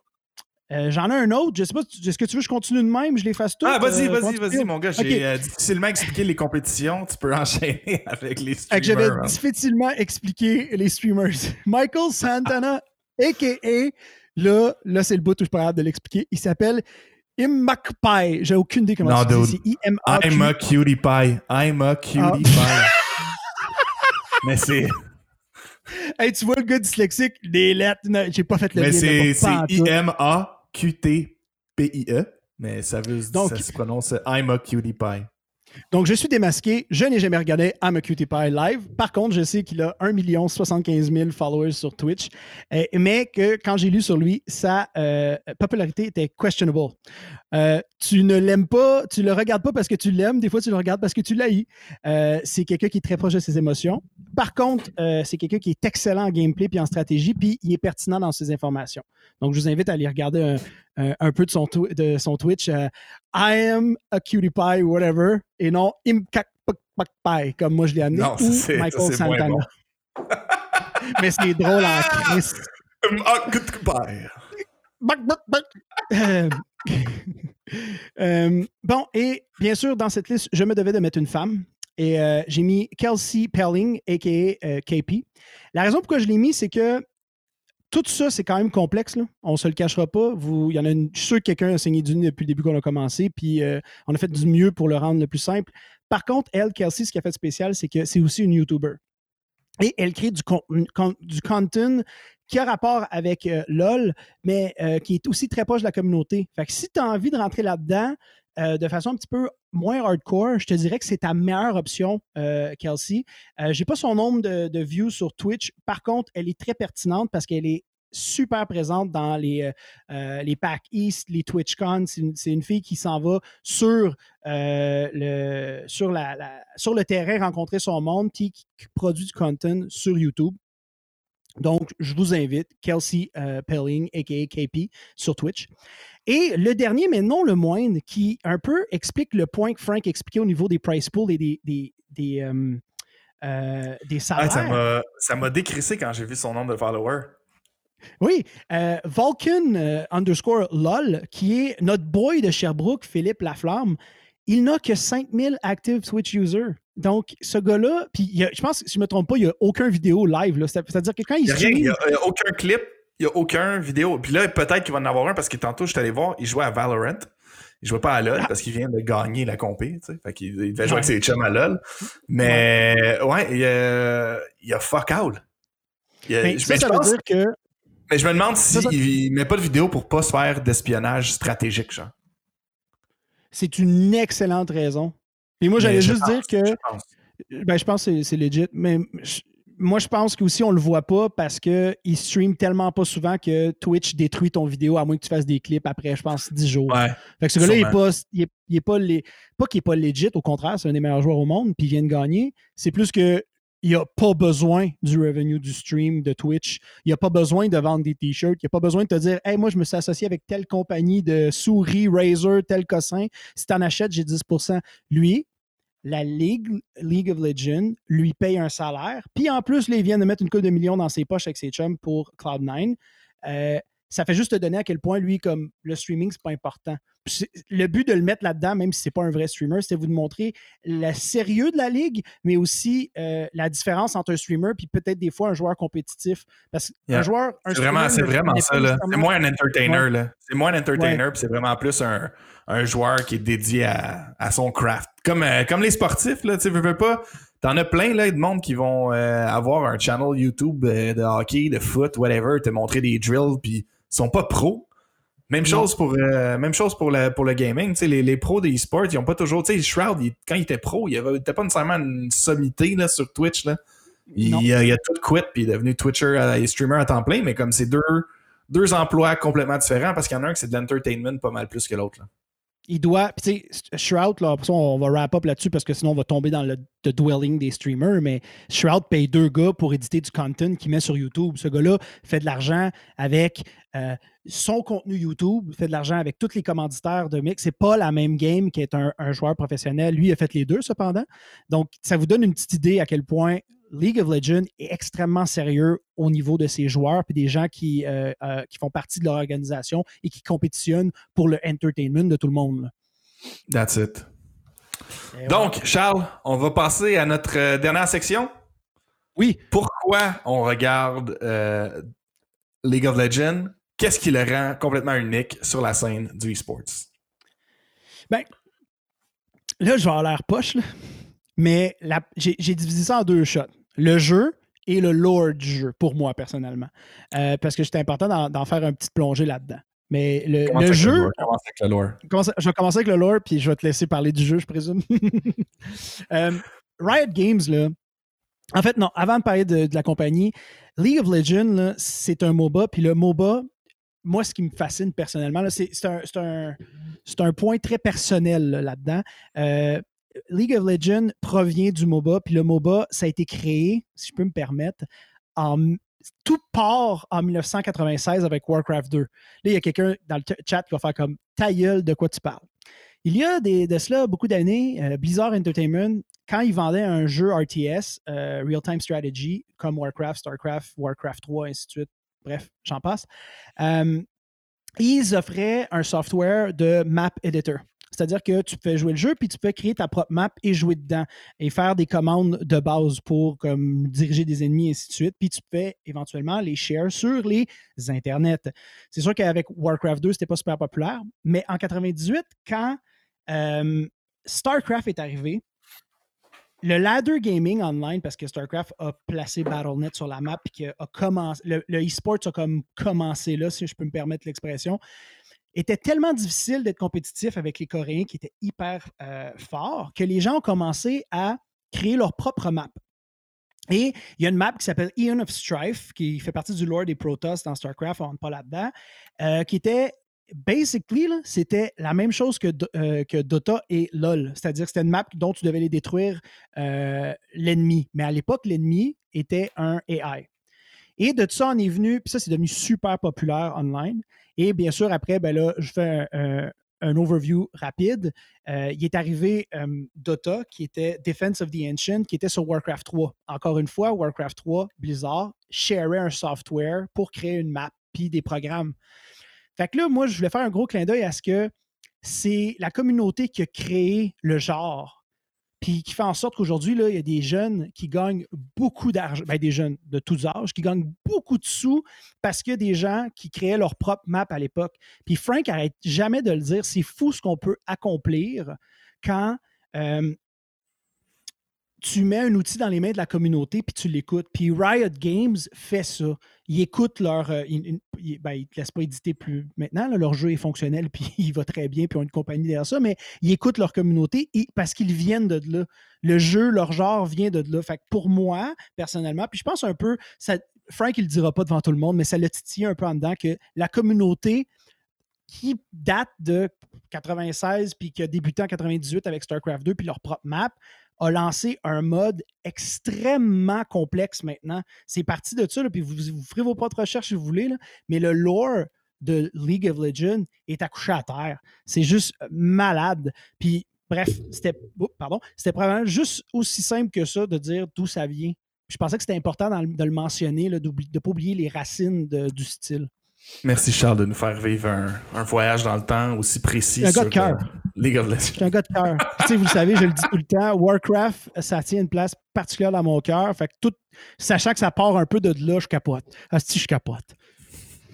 Euh, J'en ai un autre. Je sais pas, est-ce que tu veux que je continue de même? Je les fasse tous. Ah, vas-y, euh, vas-y, vas-y, mon gars. J'ai euh, difficilement expliqué les compétitions. Tu peux enchaîner avec les streamers. hein. difficilement expliquer les streamers. Michael Santana, a.k.a. Là, là c'est le bout où je suis pas capable de l'expliquer. Il s'appelle Immakpai. J'ai aucune idée comment Non. C'est. I'm a cutie pie. I'm a cutie Ah. pie. Mais c'est Hey, tu vois le gars dyslexique, des lettres. J'ai pas fait le mais c'est mais I-M-A-Q-T-P-I-E. Mais ça, veut, Donc- ça se prononce I'm a cutie pie. Donc, je suis démasqué. Je n'ai jamais regardé I'm a Cutie Pie live. Par contre, je sais qu'il a 1 75 000 followers sur Twitch. Mais que quand j'ai lu sur lui, sa euh, popularité était questionable. Euh, tu ne l'aimes pas, tu le regardes pas parce que tu l'aimes. Des fois, tu le regardes parce que tu l'haïs. Euh, c'est quelqu'un qui est très proche de ses émotions. Par contre, c'est quelqu'un qui est excellent en gameplay puis en stratégie, puis il est pertinent dans ses informations. Donc, je vous invite à aller regarder un, un- un peu de son, de son Twitch. euh, I am a cutie pie, whatever, et non Imkakpakpai, comme moi je l'ai amené, Non, ça, ou c'est- ça, Michael moins Santana. bon. Mais c'est drôle en Christ. I'm a cutie pie. Bac, bac, bac. Euh, euh, bon, et bien sûr, dans cette liste, je me devais de mettre une femme. Et euh, j'ai mis Kelsey Pelling, a.k.a. euh, KP. La raison pourquoi je l'ai mis, c'est que tout ça, c'est quand même complexe. Là. On ne se le cachera pas. Vous, il y en a une, je suis sûr que quelqu'un a saigné du nez depuis le début qu'on a commencé, puis euh, on a fait du mieux pour le rendre le plus simple. Par contre, elle, Kelsey, ce qui a fait spécial, c'est que c'est aussi une YouTuber. Et elle crée du, con- con- du content qui a rapport avec euh, LOL, mais euh, qui est aussi très proche de la communauté. Fait que si tu as envie de rentrer là-dedans euh, de façon un petit peu moins hardcore, je te dirais que c'est ta meilleure option, euh, Kelsey. Euh, J'ai pas son nombre de, views sur Twitch. Par contre, elle est très pertinente parce qu'elle est super présente dans les, euh, les Pack East, les TwitchCon. C'est une, fille qui s'en va sur, le, terrain rencontrer son monde, qui, qui produit du content sur YouTube. Donc, je vous invite, Kelsey euh, Pelling, a.k.a. KP, sur Twitch. Et le dernier, mais non le moindre, qui un peu explique le point que Frank expliquait au niveau des price pools et des, des, des, euh, euh, des salaires. ça m'a- ça m'a décrissé quand j'ai vu son nombre de followers. Oui, euh, Vulcan euh, underscore LOL, qui est notre boy de Sherbrooke, Philippe Laflamme, il n'a que 5000 active Twitch users. Donc, ce gars-là, puis il y a- je pense, si je ne me trompe pas, il n'y a aucun vidéo live. C'est-à-dire que quand il Il n'y il stream, y a- a aucun clip, il n'y a aucun vidéo. Puis là, peut-être qu'il va en avoir un parce que tantôt, je suis allé voir, il jouait à Valorant. Il jouait pas à LoL parce qu'il vient de gagner la compé. Tu sais. Fait qu'il il devait jouer avec ses chums à LoL. Mais ouais, il, a, il a fuck out. Il a- mais je- ça, mais ça je veut pense- dire que mais je me demande s'il ne met pas de vidéo pour pas se faire d'espionnage stratégique, genre. C'est une excellente raison. Et moi, j'allais juste pense, dire que je pense. Ben, je pense que c'est- legit. Mais je- moi, je pense qu'aussi, on le voit pas parce qu'il stream tellement pas souvent que Twitch détruit ton vidéo à moins que tu fasses des clips après, je pense, 10 jours. Ouais. Fait que ce gars-là, il est pas, il est, il est pas, les- pas qu'il est pas legit, au contraire, c'est un des meilleurs joueurs au monde, puis il vient de gagner. C'est plus que il a pas besoin du revenue du stream de Twitch. Il a pas besoin de vendre des t-shirts. Il a pas besoin de te dire, hey, moi, je me suis associé avec telle compagnie de souris, Razer, tel cossin. Si tu en achètes, j'ai 10% Lui, la Ligue, League of Legends lui paye un salaire. Puis en plus, il vient de mettre une coupe de millions dans ses poches avec ses chums pour Cloud9. Euh, ça fait juste te donner à quel point, lui, comme le streaming, c'est pas important. Le but de le mettre là-dedans, même si c'est pas un vrai streamer, c'était vous de montrer le sérieux de la ligue, mais aussi euh, la différence entre un streamer puis peut-être des fois un joueur compétitif. Parce qu'un Yeah. joueur. un C'est vraiment, c'est vraiment ça, là. C'est moins un entertainer, Ouais. là. C'est moins un entertainer, Ouais. puis c'est vraiment plus un, un joueur qui est dédié à, à son craft. Comme, euh, comme les sportifs, là, tu veux, veux pas. T'en as plein, là, de monde qui vont euh, avoir un channel YouTube de hockey, de foot, whatever, te montrer des drills, puis ils sont pas pros. Même chose pour, euh, même chose pour, le, pour le gaming. Les, les pros des e-sports, ils ont pas toujours. Shroud, il- quand il était pro, il avait- il était pas nécessairement une sommité là, sur Twitch. Là. Il, Non. il a, il a tout quit puis il est devenu Twitcher euh, et streamer à temps plein, mais comme c'est deux, deux emplois complètement différents parce qu'il y en a un qui c'est de l'entertainment pas mal plus que l'autre. Il doit. Tu sais, Shroud, là, on va wrap up là-dessus parce que sinon, on va tomber dans le dwelling des streamers. Mais Shroud paye deux gars pour éditer du content qu'il met sur YouTube. Ce gars-là fait de l'argent avec euh, son contenu YouTube, fait de l'argent avec tous les commanditaires de mix. C'est pas la même game qu'être un, un joueur professionnel. Lui, il a fait les deux, cependant. Donc, ça vous donne une petite idée à quel point League of Legends est extrêmement sérieux au niveau de ses joueurs et des gens qui, euh, euh, qui font partie de leur organisation et qui compétitionnent pour le entertainment de tout le monde. là. That's it. Et Donc, Charles, on va passer à notre euh, dernière section. Oui. Pourquoi on regarde euh, League of Legends? Qu'est-ce qui le rend complètement unique sur la scène du e-sports? Ben, là, je vais avoir l'air poche, là. mais j'ai divisé ça en deux shots. Le jeu et le lore du jeu, pour moi, personnellement. Euh, parce que c'était important d'en faire une petite plongée là-dedans. Mais le, le jeu, je vais commencer avec le lore, puis je vais te laisser parler du jeu, je présume. Euh, Riot Games, là. En fait, non, avant de parler de, de la compagnie, League of Legends, là, c'est un MOBA, puis le MOBA, moi, ce qui me fascine personnellement, là, c'est c'est un, c'est un- c'est un point très personnel là, là-dedans. Euh, League of Legends provient du MOBA, puis le MOBA, ça a été créé, si je peux me permettre, tout part en 1996 avec Warcraft 2. Là, il y a quelqu'un dans le chat qui va faire comme ta gueule, de quoi tu parles. Il y a des, de cela beaucoup d'années, euh, Blizzard Entertainment, quand ils vendaient un jeu RTS, euh, Real Time Strategy, comme Warcraft, Starcraft, Warcraft 3, ainsi de suite, bref, j'en passe, euh, ils offraient un software de map editor. C'est-à-dire que tu peux jouer le jeu, puis tu peux créer ta propre map et jouer dedans et faire des commandes de base pour comme, diriger des ennemis, et ainsi de suite. Puis tu peux éventuellement les share sur les internets. C'est sûr qu'avec Warcraft 2, c'était pas super populaire, mais en 98, quand euh, StarCraft est arrivé, le ladder gaming online, parce que StarCraft a placé BattleNet sur la map que a commencé, le, le e-sport a comme commencé là, si je peux me permettre l'expression, était tellement difficile d'être compétitif avec les Coréens qui étaient hyper euh, forts que les gens ont commencé à créer leur propre map. Et il y a une map qui s'appelle Eon of Strife, qui fait partie du lore des Protoss dans StarCraft, on rentre pas là-dedans, euh, qui était basically, c'était la même chose que, euh, que Dota et LoL. C'est-à-dire que c'était une map dont tu devais aller détruire l'ennemi. Mais à l'époque, l'ennemi était un AI. Et de ça, on est venu, puis ça, c'est devenu super populaire online. Et bien sûr, après, ben là, je fais un, overview rapide. Euh, il est arrivé euh, Dota, qui était Defense of the Ancient, qui était sur Warcraft 3. Encore une fois, Warcraft 3, Blizzard, shareait un software pour créer une map, puis des programmes. Fait que là, moi, je voulais faire un gros clin d'œil à ce que c'est la communauté qui a créé le genre, puis qui fait en sorte qu'aujourd'hui, il y a des jeunes qui gagnent beaucoup d'argent, ben, des jeunes de tous âges, qui gagnent beaucoup de sous parce qu'il y a des gens qui créaient leur propre map à l'époque. Puis Frank arrête jamais de le dire, c'est fou ce qu'on peut accomplir quand euh, tu mets un outil dans les mains de la communauté puis tu l'écoutes. Puis Riot Games fait ça. Ils écoutent leur. euh, ils, ils, ben, te laissent pas éditer plus maintenant. leur jeu est fonctionnel, puis il va très bien, puis ils ont une compagnie derrière ça, mais ils écoutent leur communauté et- parce qu'ils viennent de là. Le jeu, leur genre vient de là. Fait que pour moi, personnellement, puis je pense un peu, Frank, il le dira pas devant tout le monde, mais ça l'a titillé un peu en dedans que la communauté qui date de 96 puis qui a débuté en 98 avec StarCraft 2 puis leur propre map a lancé un mode extrêmement complexe maintenant. C'est parti de ça, puis vous, ferez vos propres recherches si vous voulez, là, mais le lore de League of Legends est accouché à terre. C'est juste malade. Puis, bref, c'était pardon, c'était probablement juste aussi simple que ça de dire d'où ça vient. Je pensais que c'était important de le mentionner, de ne pas oublier les racines du style. Merci Charles de nous faire vivre un, un voyage dans le temps aussi précis Un gars de cœur. euh, League of Je Legends. suis un gars de cœur. Puis, tu sais, vous le savez, je le dis tout le temps, Warcraft, ça tient une place particulière dans mon cœur. Fait que tout, sachant que ça part un peu de là, je capote. Asti, je capote.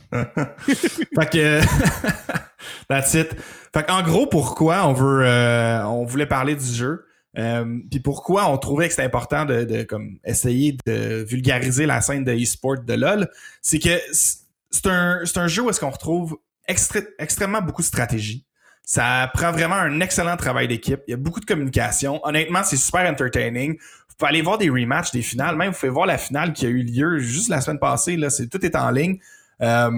fait que that's it. Fait en gros, pourquoi on veut euh, on voulait parler du jeu. Euh, Puis pourquoi on trouvait que c'était important de, de, comme essayer de vulgariser la scène de e-sport de LoL, c'est que c'est un, un jeu où est-ce qu'on retrouve extrêmement beaucoup de stratégie. Ça prend vraiment un excellent travail d'équipe. Il y a beaucoup de communication. Honnêtement, c'est super entertaining. Vous pouvez aller voir des rematchs, des finales. Même, vous pouvez voir la finale qui a eu lieu juste la semaine passée. Là, tout est en ligne. Euh,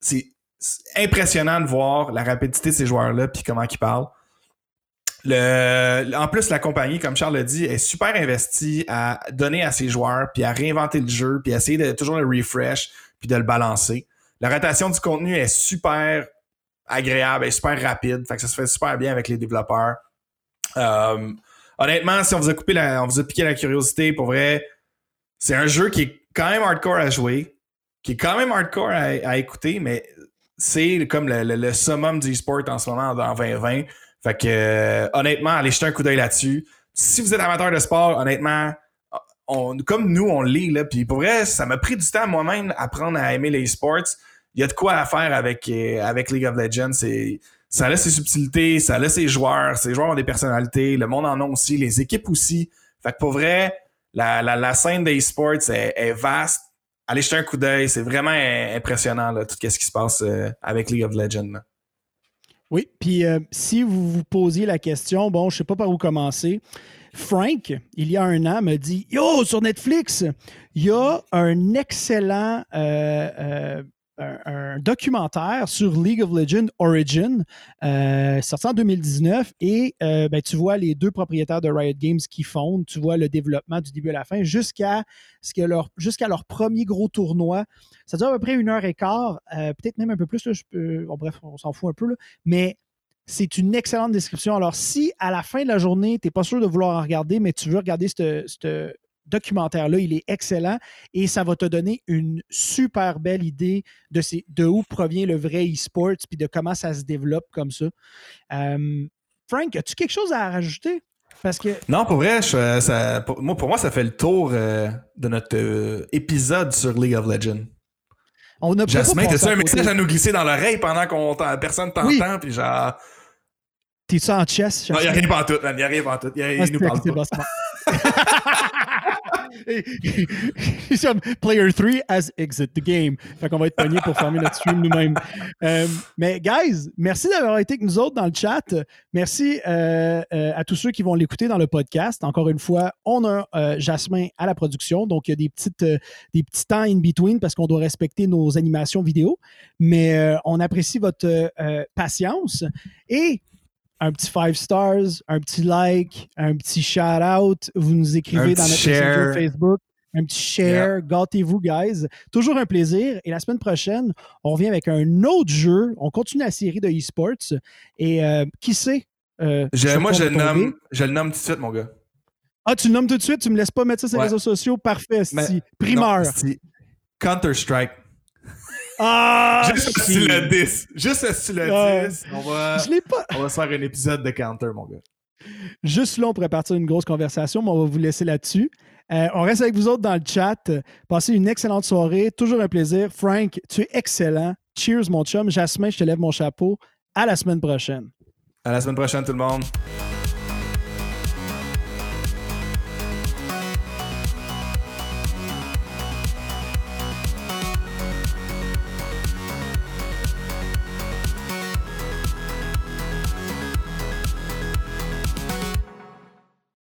c'est c'est impressionnant de voir la rapidité de ces joueurs-là puis comment ils parlent. Le, en plus, la compagnie, comme Charles l'a dit, est super investie à donner à ses joueurs, puis à réinventer le jeu, puis à essayer de toujours le refresh, puis de le balancer. La rotation du contenu est super agréable, est super rapide, fait que ça se fait super bien avec les développeurs. Euh, honnêtement, si on vous a coupé la, on vous a piqué la curiosité, pour vrai, c'est un jeu qui est quand même hardcore à jouer, qui est quand même hardcore à, écouter, mais c'est comme le, summum du e-sport en ce moment dans 2020. Fait que euh, honnêtement, allez jeter un coup d'œil là-dessus. Si vous êtes amateur de sport, honnêtement, comme nous, on l'est, là. Puis pour vrai, ça m'a pris du temps moi-même à apprendre à aimer les sports. Il y a de quoi à faire avec, euh, avec League of Legends. Ça a ses subtilités, ça a ses joueurs. Ces joueurs ont des personnalités, le monde en a aussi, les équipes aussi. Fait que pour vrai, la, scène des sports est, vaste. Allez jeter un coup d'œil, c'est vraiment impressionnant là, tout ce qui se passe euh, avec League of Legends. Oui, puis euh, si vous vous posiez la question, bon, je ne sais pas par où commencer. Frank, il y a un an, me dit Yo, sur Netflix, il y a un excellent euh, euh, documentaire sur League of Legends Origin, euh, en 2019, et euh, ben, tu vois les deux propriétaires de Riot Games qui fondent, tu vois le développement du début à la fin jusqu'à leur, premier gros tournoi. Ça dure à peu près une heure et quart, peut-être même un peu plus, je peux- bon, bref, on s'en fout un peu, mais c'est une excellente description. Alors, si à la fin de la journée, tu n'es pas sûr de vouloir en regarder, mais tu veux regarder ce documentaire-là, il est excellent et ça va te donner une super belle idée de, ces, de où provient le vrai e-sport puis de comment ça se développe comme ça. Euh, Frank, as-tu quelque chose à rajouter? Parce que Non, pour vrai, je- ça, pour, moi, pour moi, ça fait le tour euh, de notre euh, épisode sur League of Legends. on a peut-être Jasmin, pas passé t'as-tu un message à nous glisser dans l'oreille pendant qu'on personne t'entend, Oui. puis genre. T'es-tu en chess? Non, il n'y a rien pas en tout, man. Il n'y a rien pas en tout. Il, Ah, nous parle pas. c'est comme Player 3 has exit the game. Fait qu'on va être pogné pour fermer notre stream nous-mêmes. Euh, mais, guys, merci d'avoir été avec nous autres dans le chat. Merci euh, euh, à tous ceux qui vont l'écouter dans le podcast. Encore une fois, on a Jasmin à la production. Donc, il y a des, petites, des petits temps in between parce qu'on doit respecter nos animations vidéo. Mais on apprécie votre patience. Et un petit five stars, un petit like, un petit shout out. Vous nous écrivez Un dans notre share. Facebook. Un petit share, gâtez-vous, guys. Toujours un plaisir. Et la semaine prochaine, on revient avec un autre jeu. On continue la série de e-sports. Et euh, qui sait? euh, Je- moi, je le, nomme, je le nomme tout de suite, mon gars. Ah, tu le nommes tout de suite? Tu me laisses pas mettre ça sur les réseaux sociaux? Parfait, sti. Primeur. Counter-Strike. Ah! Juste si. le 10. Juste si le Ah. 10. On va, Je l'ai pas. on va se faire un épisode de Counter, mon gars. Juste là, on pourrait partir une grosse conversation, mais on va vous laisser là-dessus. Euh, on reste avec vous autres dans le chat. Passez une excellente soirée. Toujours un plaisir. Frank, tu es excellent. Cheers, mon chum. Jasmin, je te lève mon chapeau. À la semaine prochaine. À la semaine prochaine, tout le monde.